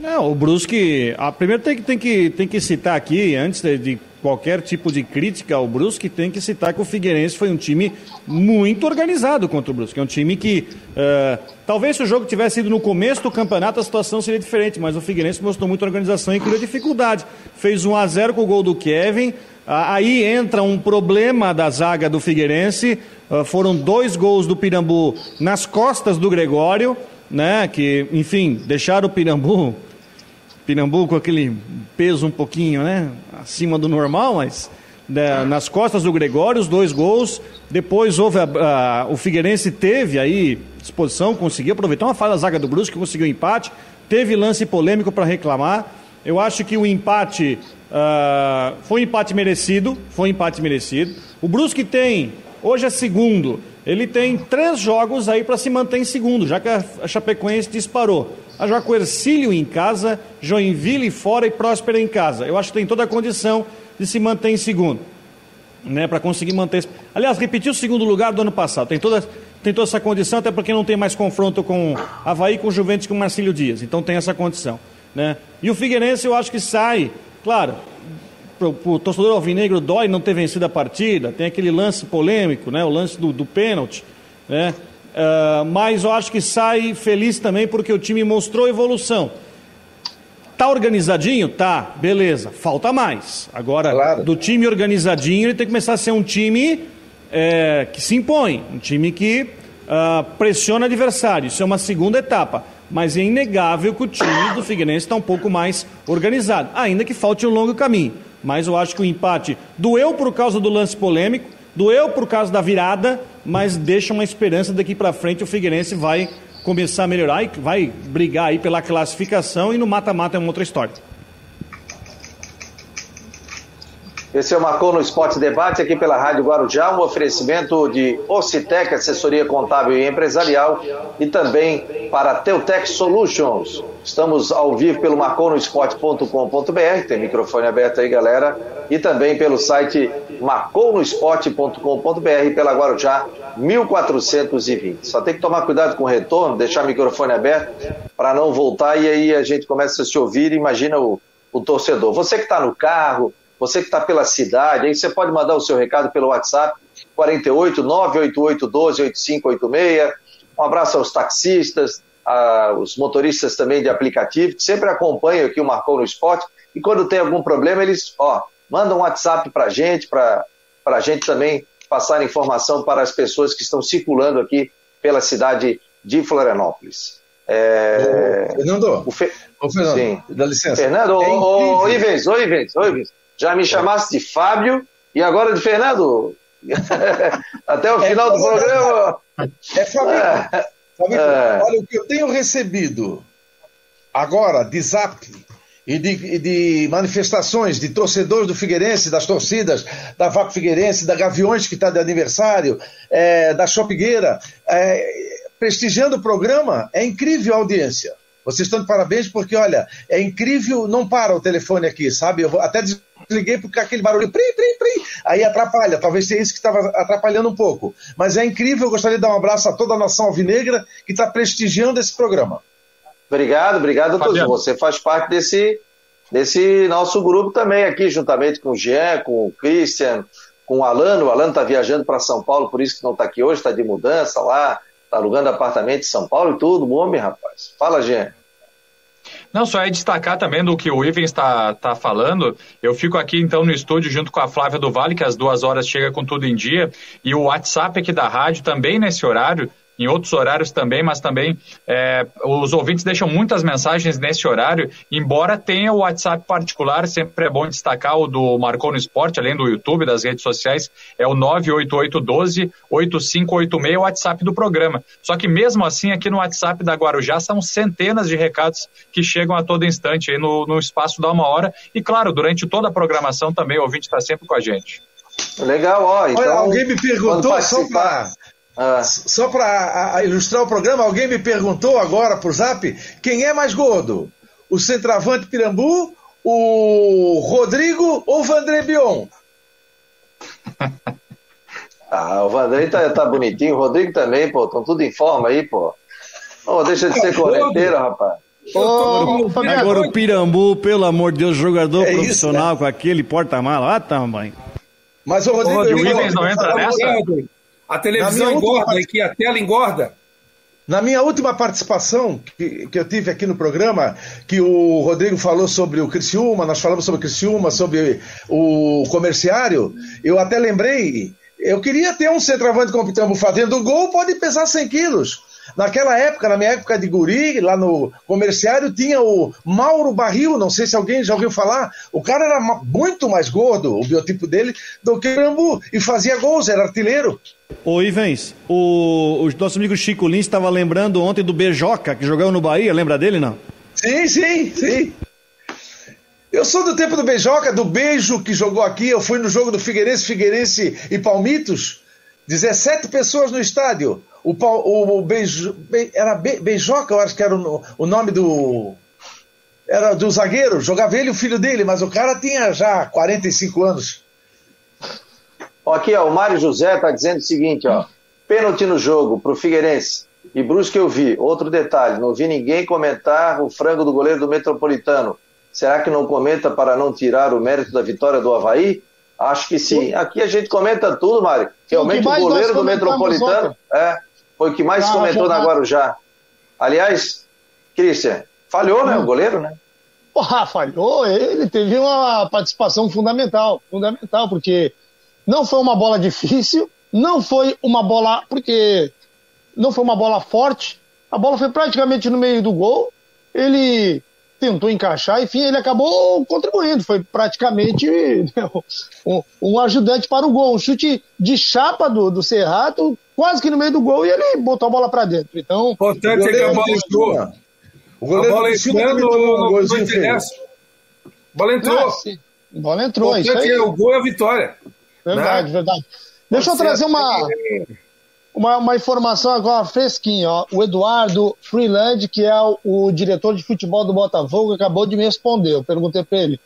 Não, o Brusque, a primeiro tem que, tem que, tem que citar aqui, antes de, de, qualquer tipo de crítica ao Brusque, tem que citar que o Figueirense foi um time muito organizado contra o Brusque. É um time que, uh, talvez se o jogo tivesse ido no começo do campeonato, a situação seria diferente, mas o Figueirense mostrou muita organização e criou dificuldade. Fez 1 a 0 com o gol do Kevin, Aí entra um problema da zaga do Figueirense. Uh, foram dois gols do Pirambu nas costas do Gregório, né? Que, enfim, deixaram o Pirambu, Pirambu com aquele peso um pouquinho, né? Acima do normal, mas né, nas costas do Gregório, os dois gols. Depois houve a, a, o Figueirense teve aí disposição, conseguiu aproveitar uma falha da zaga do Brusque, conseguiu empate. Teve lance polêmico para reclamar. Eu acho que o empate Uh, foi um empate merecido, foi um empate merecido. O Brusque tem, hoje é segundo, ele tem três jogos aí para se manter em segundo, já que a Chapecoense disparou. A jogar com Ercílio em casa, Joinville fora e Próspera em casa. Eu acho que tem toda a condição de se manter em segundo, né, para conseguir manter. Aliás, repetiu o segundo lugar do ano passado. Tem toda, tem toda essa condição, até porque não tem mais confronto com Havaí, com Juventus, com Marcílio Dias. Então tem essa condição, né? E o Figueirense eu acho que sai Claro, para o torcedor alvinegro dói não ter vencido a partida, tem aquele lance polêmico, né, o lance do, do pênalti, né, uh, mas eu acho que sai feliz também porque o time mostrou evolução. Tá organizadinho? Tá, beleza, falta mais. Agora, claro. do time organizadinho, ele tem que começar a ser um time é, que se impõe, um time que uh, pressiona adversário. Isso é uma segunda etapa. Mas é inegável que o time do Figueirense está um pouco mais organizado, ainda que falte um longo caminho. Mas eu acho que o empate doeu por causa do lance polêmico, doeu por causa da virada, mas deixa uma esperança daqui para frente o Figueirense vai começar a melhorar e vai brigar aí pela classificação e no mata-mata é uma outra história. Esse é o Marcou no Esporte Debate aqui pela Rádio Guarujá, um oferecimento de Ocitec, assessoria contábil e empresarial, e também para Teutec Solutions. Estamos ao vivo pelo marconosport.com.br, tem microfone aberto aí, galera, e também pelo site marconosport.com.br pela Guarujá 1420. Só tem que tomar cuidado com o retorno, deixar o microfone aberto para não voltar e aí a gente começa a se ouvir imagina o, o torcedor. Você que está no carro, você que está pela cidade, aí você pode mandar o seu recado pelo WhatsApp 48 988 12 8586. Um abraço aos taxistas, aos motoristas também de aplicativo, que sempre acompanham aqui o Marcou no Esporte. E quando tem algum problema, eles ó, mandam um WhatsApp para a gente, para a gente também passar informação para as pessoas que estão circulando aqui pela cidade de Florianópolis. É... Fernando, o Fe... Ô, Fernando, Sim. dá licença. Fernando, é ô, ô, Ivens, ô, Ivens, ô, Ivens. Já me chamaste de Fábio e agora de Fernando. [laughs] Até o é final do programa. É Fábio. Fábio é. Olha, o que eu tenho recebido agora de zap e de, de, manifestações de torcedores do Figueirense, das torcidas, da Vaco Figueirense, da Gaviões que está de aniversário, é, da Chopigueira, é, prestigiando o programa, é incrível a audiência. Vocês estão de parabéns porque, olha, é incrível, não para o telefone aqui, sabe? Eu vou até desliguei porque aquele barulho, pri, pri, pri, aí atrapalha. Talvez seja isso que estava atrapalhando um pouco. Mas é incrível, eu gostaria de dar um abraço a toda a nação alvinegra que está prestigiando esse programa. Obrigado, obrigado a todos. Você faz parte desse, desse nosso grupo também aqui, juntamente com o Jean, com o Christian, com o Alano. O Alano está viajando para São Paulo, por isso que não está aqui hoje, está de mudança lá, está alugando apartamento em São Paulo e tudo. Homem, rapaz. Fala, Jean. Não, só é destacar também do que o Ivan está tá falando. Eu fico aqui então no estúdio junto com a Flávia do Vale, que às duas horas chega com tudo em dia, e o WhatsApp aqui da rádio também nesse horário em outros horários também, mas também é, os ouvintes deixam muitas mensagens nesse horário, embora tenha o WhatsApp particular, sempre é bom destacar o do Marcou no Esporte, além do YouTube, das redes sociais, é o 98812-8586, o WhatsApp do programa. Só que mesmo assim, aqui no WhatsApp da Guarujá, são centenas de recados que chegam a todo instante aí no, no espaço da uma hora, e claro, durante toda a programação também o ouvinte está sempre com a gente. Legal, ó. Então, Olha, alguém me perguntou só para ah. Só para ilustrar o programa, alguém me perguntou agora por zap quem é mais gordo? O centroavante Pirambu, o Rodrigo ou o Vandré Bion? [laughs] ah, o Vandré tá, tá bonitinho, o Rodrigo também, pô, estão tudo em forma aí, pô. Oh, deixa de ser tá correnteiro, rapaz. Oh, agora o Pirambu, pelo amor de Deus, jogador é profissional isso, né? com aquele porta-mala, ah, tamanho. Mas o Rodrigo, o Rodrigo não entra nessa? A televisão engorda última... aqui, a tela engorda. Na minha última participação que, que, eu tive aqui no programa, que o Rodrigo falou sobre o Criciúma, nós falamos sobre o Criciúma, sobre o comerciário, eu até lembrei, eu queria ter um centroavante como o Pitambu fazendo gol, pode pesar 100 quilos. Naquela época, na minha época de guri, lá no comerciário, tinha o Mauro Barril, não sei se alguém já ouviu falar. O cara era muito mais gordo, o biotipo dele, do que o Rambu, e fazia gols, era artilheiro. Ô Ivens, o, o nosso amigo Chico Lins estava lembrando ontem do Bejoca, que jogou no Bahia, lembra dele, não? Sim, sim, sim. Eu sou do tempo do Beijoca, do Beijo que jogou aqui. Eu fui no jogo do Figueirense, Figueirense e Palmitos. 17 pessoas no estádio. O, o, o Beijo, Be, era Be, Beijoca, eu acho que era o, o nome do. Era do zagueiro, jogava ele e o filho dele, mas o cara tinha já 45 anos. Aqui, ó, o Mário José está dizendo o seguinte, ó. Pênalti no jogo para o Figueirense. E Brusque eu vi. Outro detalhe, não vi ninguém comentar o frango do goleiro do Metropolitano. Será que não comenta para não tirar o mérito da vitória do Havaí? Acho que sim. Aqui a gente comenta tudo, Mário. Realmente o, goleiro do Metropolitano. É, foi o que mais ah, comentou na Guarujá. Aliás, Christian, falhou, né? O hum. goleiro, né? Porra, falhou. Ele teve uma participação fundamental. Fundamental, porque não foi uma bola difícil, não foi uma bola. Porque não foi uma bola forte, A bola foi praticamente no meio do gol. Ele tentou encaixar, enfim, ele acabou contribuindo. Foi praticamente [laughs] um, um, ajudante para o gol. Um chute de chapa do, do Serrato, quase que no meio do gol, e ele botou a bola para dentro. Então, importante é que a bola entrou. O goleiro a bola entrando no, no, no interessa. A bola entrou. Ah, a bola entrou. O importante é o gol e a vitória. Verdade, né? verdade. Deixa Pode eu trazer uma, uma, uma, informação agora fresquinha. Ó. O Eduardo Freeland, que é o, o, diretor de futebol do Botafogo, acabou de me responder. Eu perguntei para ele.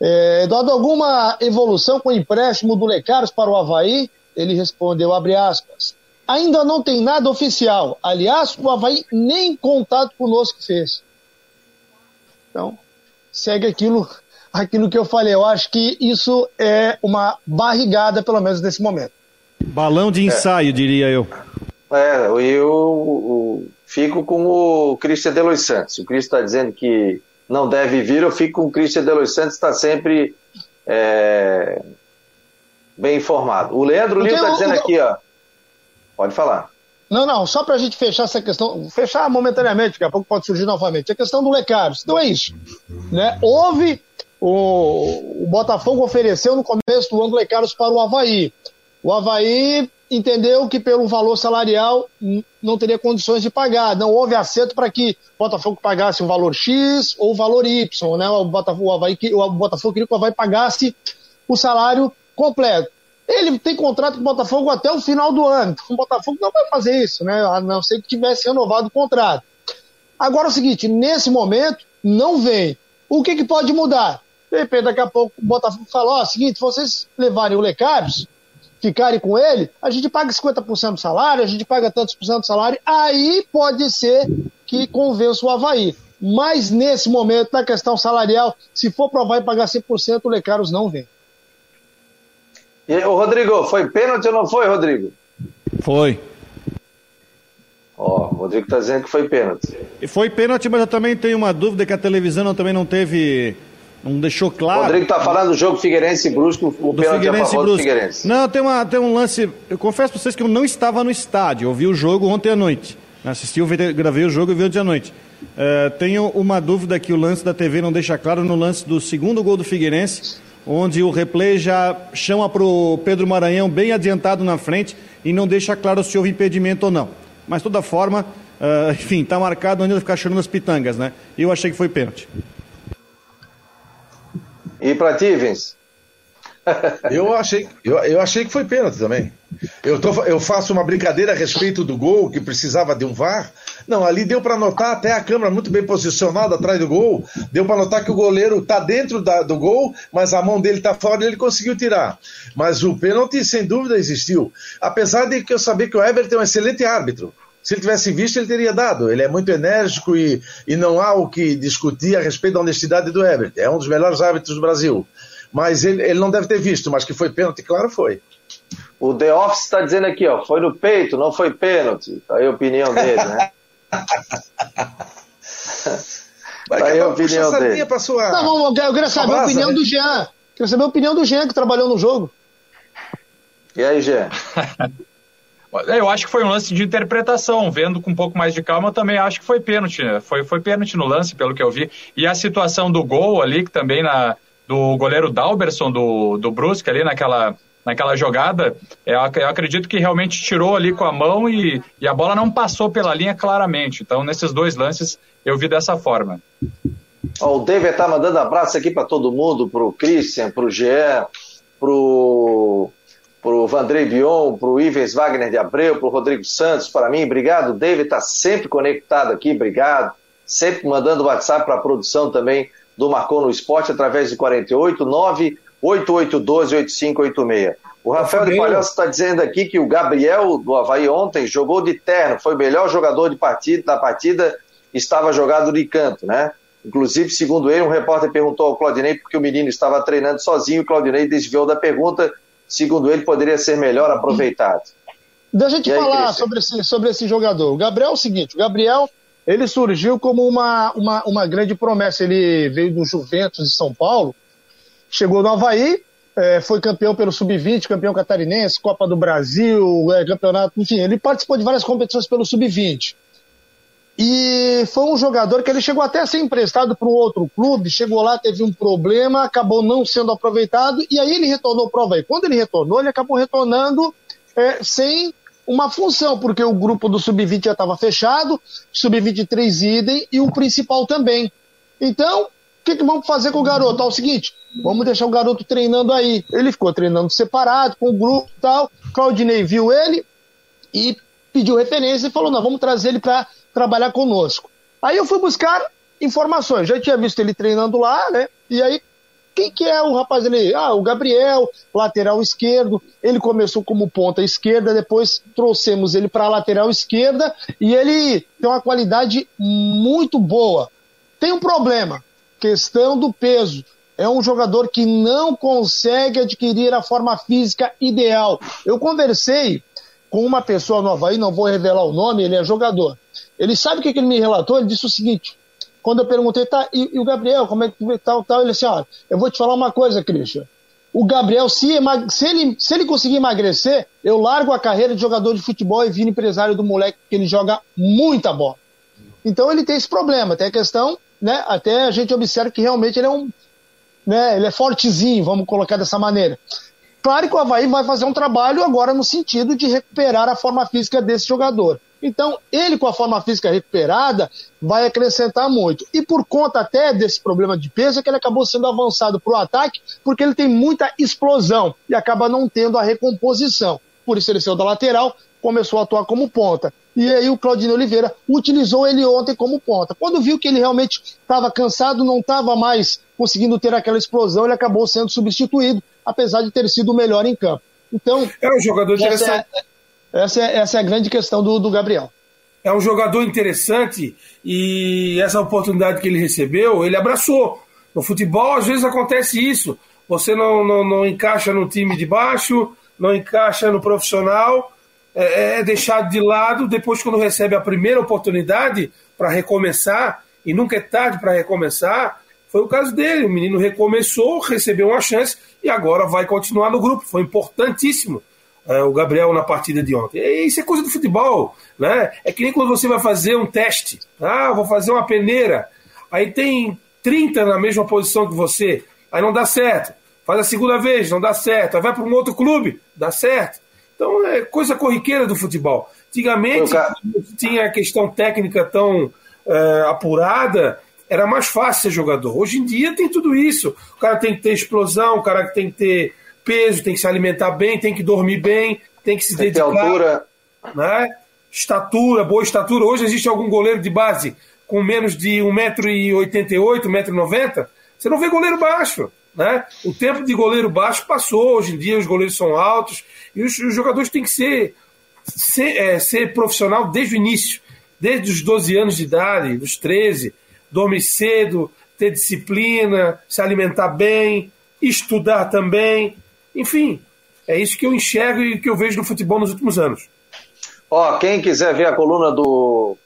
É, Eduardo, alguma evolução com o empréstimo do Lecaros para o Havaí? Ele respondeu, abre aspas. Ainda não tem nada oficial. Aliás, o Havaí nem contato conosco fez. Então, segue aquilo aquilo que eu falei. Eu acho que isso é uma barrigada, pelo menos nesse momento. Balão de ensaio, é. diria eu. É, eu, eu, fico com o Christian Delois Santos. O Christian está dizendo que não deve vir, eu fico com o Christian Delois Santos, está sempre é, bem informado. O Leandro Lima está dizendo aqui, ó. Pode falar. Não, não, só para a gente fechar essa questão, fechar momentaneamente, daqui a pouco pode surgir novamente, a questão do Lecaros. Então é isso. Né? Houve o, o Botafogo ofereceu no começo do ano Lei Carlos para o Havaí. O Havaí entendeu que pelo valor salarial não teria condições de pagar. Não houve acerto para que o Botafogo pagasse o valor X ou o valor Y. Né? O, Botafogo, o, Havaí, o Botafogo queria que o Havaí pagasse o salário completo. Ele tem contrato com o Botafogo até o final do ano. Então, o Botafogo não vai fazer isso, né? a não ser que tivesse renovado o contrato. Agora é o seguinte, nesse momento, não vem. O que, que pode mudar? De repente, daqui a pouco, o Botafogo fala: ó, oh, seguinte, vocês levarem o Lecários, ficarem com ele, a gente paga 50% do salário, a gente paga tantos por cento do salário, aí pode ser que convença o Havaí. Mas nesse momento, na questão salarial, se for o Havaí pagar 100%, o Lecários não vem. E, o Rodrigo, foi pênalti ou não foi, Rodrigo? Foi. Ó, o Rodrigo está dizendo que foi pênalti. Foi pênalti, mas eu também tenho uma dúvida que a televisão também não teve não deixou claro. O Rodrigo está falando do jogo Figueirense e Brusco, o do pênalti Figueirense a favor do Figueirense. Não, tem, uma, tem um lance. Eu confesso para vocês que eu não estava no estádio. Eu vi o jogo ontem à noite. Assisti, gravei o jogo e vi ontem à noite. Uh, tenho uma dúvida que o lance da TV não deixa claro no lance do segundo gol do Figueirense, onde o replay já chama para o Pedro Maranhão bem adiantado na frente e não deixa claro se houve impedimento ou não. Mas, de toda forma, uh, enfim, está marcado onde ele ficar chorando as pitangas, né? E eu achei que foi pênalti. E para ti, Vince? [laughs] eu, achei, eu, eu achei que foi pênalti também. Eu, tô, eu faço uma brincadeira a respeito do gol, que precisava de um VAR. Não, ali deu para notar até a câmera muito bem posicionada atrás do gol. Deu para notar que o goleiro está dentro da, do gol, mas a mão dele está fora e ele conseguiu tirar. Mas o pênalti, sem dúvida, existiu. Apesar de que eu saber que o Everton é um excelente árbitro. Se ele tivesse visto, ele teria dado. Ele é muito enérgico e, e não há o que discutir a respeito da honestidade do Everton. É um dos melhores árbitros do Brasil. Mas ele, ele não deve ter visto, mas que foi pênalti, claro foi. O The Office está dizendo aqui, ó, foi no peito, não foi pênalti. Tá aí a opinião dele, né? [laughs] tá aí a opinião dele. Pra sua... Não, eu queria saber a opinião né? do Jean. Queria saber a opinião do Jean, que trabalhou no jogo. E aí, Jean? [laughs] Eu acho que foi um lance de interpretação. Vendo com um pouco mais de calma, eu também acho que foi pênalti. Né? Foi, foi pênalti no lance, pelo que eu vi. E a situação do gol ali, que também na, do goleiro Dalberson, do, do Brusque, ali naquela, naquela jogada, eu, eu acredito que realmente tirou ali com a mão e, e a bola não passou pela linha claramente. Então, nesses dois lances, eu vi dessa forma. o David tá mandando abraço aqui para todo mundo, pro Christian, pro Jean, pro para o Vandrei Bion, para o Ives Wagner de Abreu, para o Rodrigo Santos, para mim, obrigado. O David está sempre conectado aqui, obrigado. Sempre mandando WhatsApp para a produção também do Marcou no Esporte através de 48 98812 8586. O Rafael de Palhoça está dizendo aqui que o Gabriel do Havaí ontem jogou de terno, foi o melhor jogador de partida, da partida, estava jogado de canto, né? Inclusive, segundo ele, um repórter perguntou ao Claudinei porque o menino estava treinando sozinho, o Claudinei desviou da pergunta segundo ele, poderia ser melhor aproveitado. Deixa eu te falar sobre esse, sobre esse jogador. O Gabriel é o seguinte, o Gabriel ele surgiu como uma, uma, uma grande promessa. Ele veio do Juventus de São Paulo, chegou no Havaí, é, foi campeão pelo Sub-20, campeão catarinense, Copa do Brasil, é, campeonato, enfim, ele participou de várias competições pelo Sub-20. E foi um jogador que ele chegou até a ser emprestado para um outro clube, chegou lá, teve um problema, acabou não sendo aproveitado, e aí ele retornou para o Havaí. Quando ele retornou, ele acabou retornando é, sem uma função, porque o grupo do Sub-20 já estava fechado, Sub-23 idem e o principal também. Então, que, que vamos fazer com o garoto? É o seguinte, vamos deixar o garoto treinando aí. Ele ficou treinando separado, com o grupo e tal. Claudinei viu ele e pediu referência e falou: não, vamos trazer ele para trabalhar conosco. Aí eu fui buscar informações, já tinha visto ele treinando lá, né? E aí, quem que é o rapaz ali? Ah, o Gabriel, lateral esquerdo. Ele começou como ponta esquerda, depois trouxemos ele para lateral esquerda e ele tem uma qualidade muito boa. Tem um problema, questão do peso. É um jogador que não consegue adquirir a forma física ideal. Eu conversei com uma pessoa no Havaí, não vou revelar o nome, ele é jogador. Ele sabe o que, que ele me relatou? Ele disse o seguinte: quando eu perguntei, tá, e, e o Gabriel, como é que tal, tal, ele disse, ó, eu vou te falar uma coisa, Christian. O Gabriel, se, se, ele, se ele conseguir emagrecer, eu largo a carreira de jogador de futebol e viro empresário do moleque, porque ele joga muita bola. Então ele tem esse problema, tem a questão, né? Até a gente observa que realmente ele é um. Né, ele é fortezinho, vamos colocar dessa maneira. Claro que o Havaí vai fazer um trabalho agora no sentido de recuperar a forma física desse jogador. Então, ele com a forma física recuperada vai acrescentar muito. E por conta até desse problema de peso, é que ele acabou sendo avançado para o ataque, porque ele tem muita explosão e acaba não tendo a recomposição. Por isso ele saiu da lateral, começou a atuar como ponta. E aí o Claudinho Oliveira utilizou ele ontem como ponta. Quando viu que ele realmente estava cansado, não estava mais conseguindo ter aquela explosão, ele acabou sendo substituído, apesar de ter sido o melhor em campo. Então, é um jogador interessante. É, essa é, essa é a grande questão do, do Gabriel. É um jogador interessante e essa oportunidade que ele recebeu, ele abraçou. No futebol, às vezes acontece isso. Você não, não, não encaixa no time de baixo, não encaixa no profissional, é, é deixado de lado. Depois, quando recebe a primeira oportunidade para recomeçar, e nunca é tarde para recomeçar, foi o caso dele. O menino recomeçou, recebeu uma chance e agora vai continuar no grupo. Foi importantíssimo é, o Gabriel na partida de ontem. Isso é coisa do futebol, né? É que nem quando você vai fazer um teste. Ah, vou fazer uma peneira. Aí tem 30 na mesma posição que você. Aí não dá certo. Faz a segunda vez, não dá certo. Aí vai para um outro clube, dá certo. Então é coisa corriqueira do futebol. Antigamente tinha a questão técnica tão é, apurada, era mais fácil ser jogador. Hoje em dia tem tudo isso. O cara tem que ter explosão, o cara tem que ter peso, tem que se alimentar bem, tem que dormir bem, tem que se tem dedicar. altura. Né? Estatura, boa estatura. Hoje existe algum goleiro de base com menos de 1,88m, 1,90m? Você não vê goleiro baixo. Né? O tempo de goleiro baixo passou, hoje em dia os goleiros são altos e os, os jogadores têm que ser, ser, é, ser profissional desde o início, desde os 12 anos de idade, dos 13, dormir cedo, ter disciplina, se alimentar bem, estudar também. Enfim, é isso que eu enxergo e que eu vejo no futebol nos últimos anos. Ó, quem quiser ver a coluna do,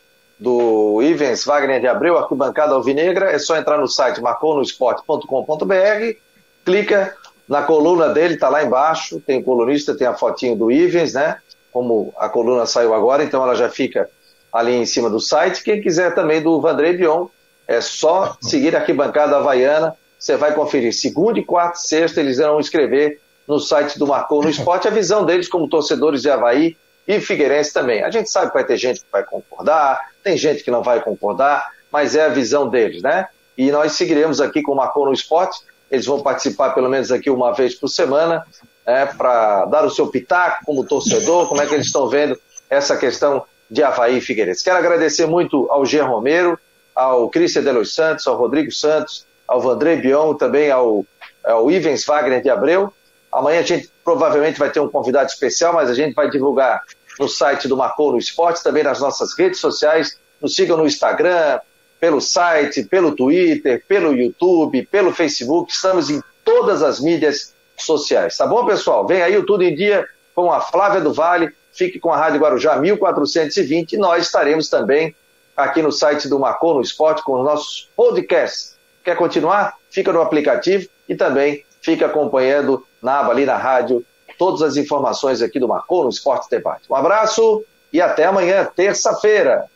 do Ivens Wagner de Abreu, arquibancada alvinegra, é só entrar no site marconosport.com.br, clica na coluna dele, tá lá embaixo, tem o colunista, tem a fotinho do Ivens, né? Como a coluna saiu agora, então ela já fica ali em cima do site. Quem quiser também do Vandrei Bion, é só seguir a arquibancada havaiana, você vai conferir segunda e quarta sexta, eles vão escrever no site do Marcou no Esporte a visão deles como torcedores de Havaí e Figueirense também. A gente sabe que vai ter gente que vai concordar, tem gente que não vai concordar, mas é a visão deles, né? E nós seguiremos aqui com o Marcou no Esporte. Eles vão participar pelo menos aqui uma vez por semana, né, para dar o seu pitaco como torcedor, como é que eles estão vendo essa questão de Havaí e Figueirense. Quero agradecer muito ao Jean Romero, ao Cristian de Los Santos, ao Rodrigo Santos, ao Vandré Bion, também ao, ao Ivens Wagner de Abreu, Amanhã a gente provavelmente vai ter um convidado especial, mas a gente vai divulgar no site do Marcou no Esporte, também nas nossas redes sociais. Nos sigam no Instagram, pelo site, pelo Twitter, pelo YouTube, pelo Facebook. Estamos em todas as mídias sociais. Tá bom, pessoal? Vem aí o Tudo em Dia com a Flávia do Vale. Fique com a Rádio Guarujá 1420 e nós estaremos também aqui no site do Marcou no Esporte com os nossos podcasts. Quer continuar? Fica no aplicativo e também fica acompanhando na aba ali na rádio todas as informações aqui do Marcou no Esporte Debate. Um abraço e até amanhã, terça-feira.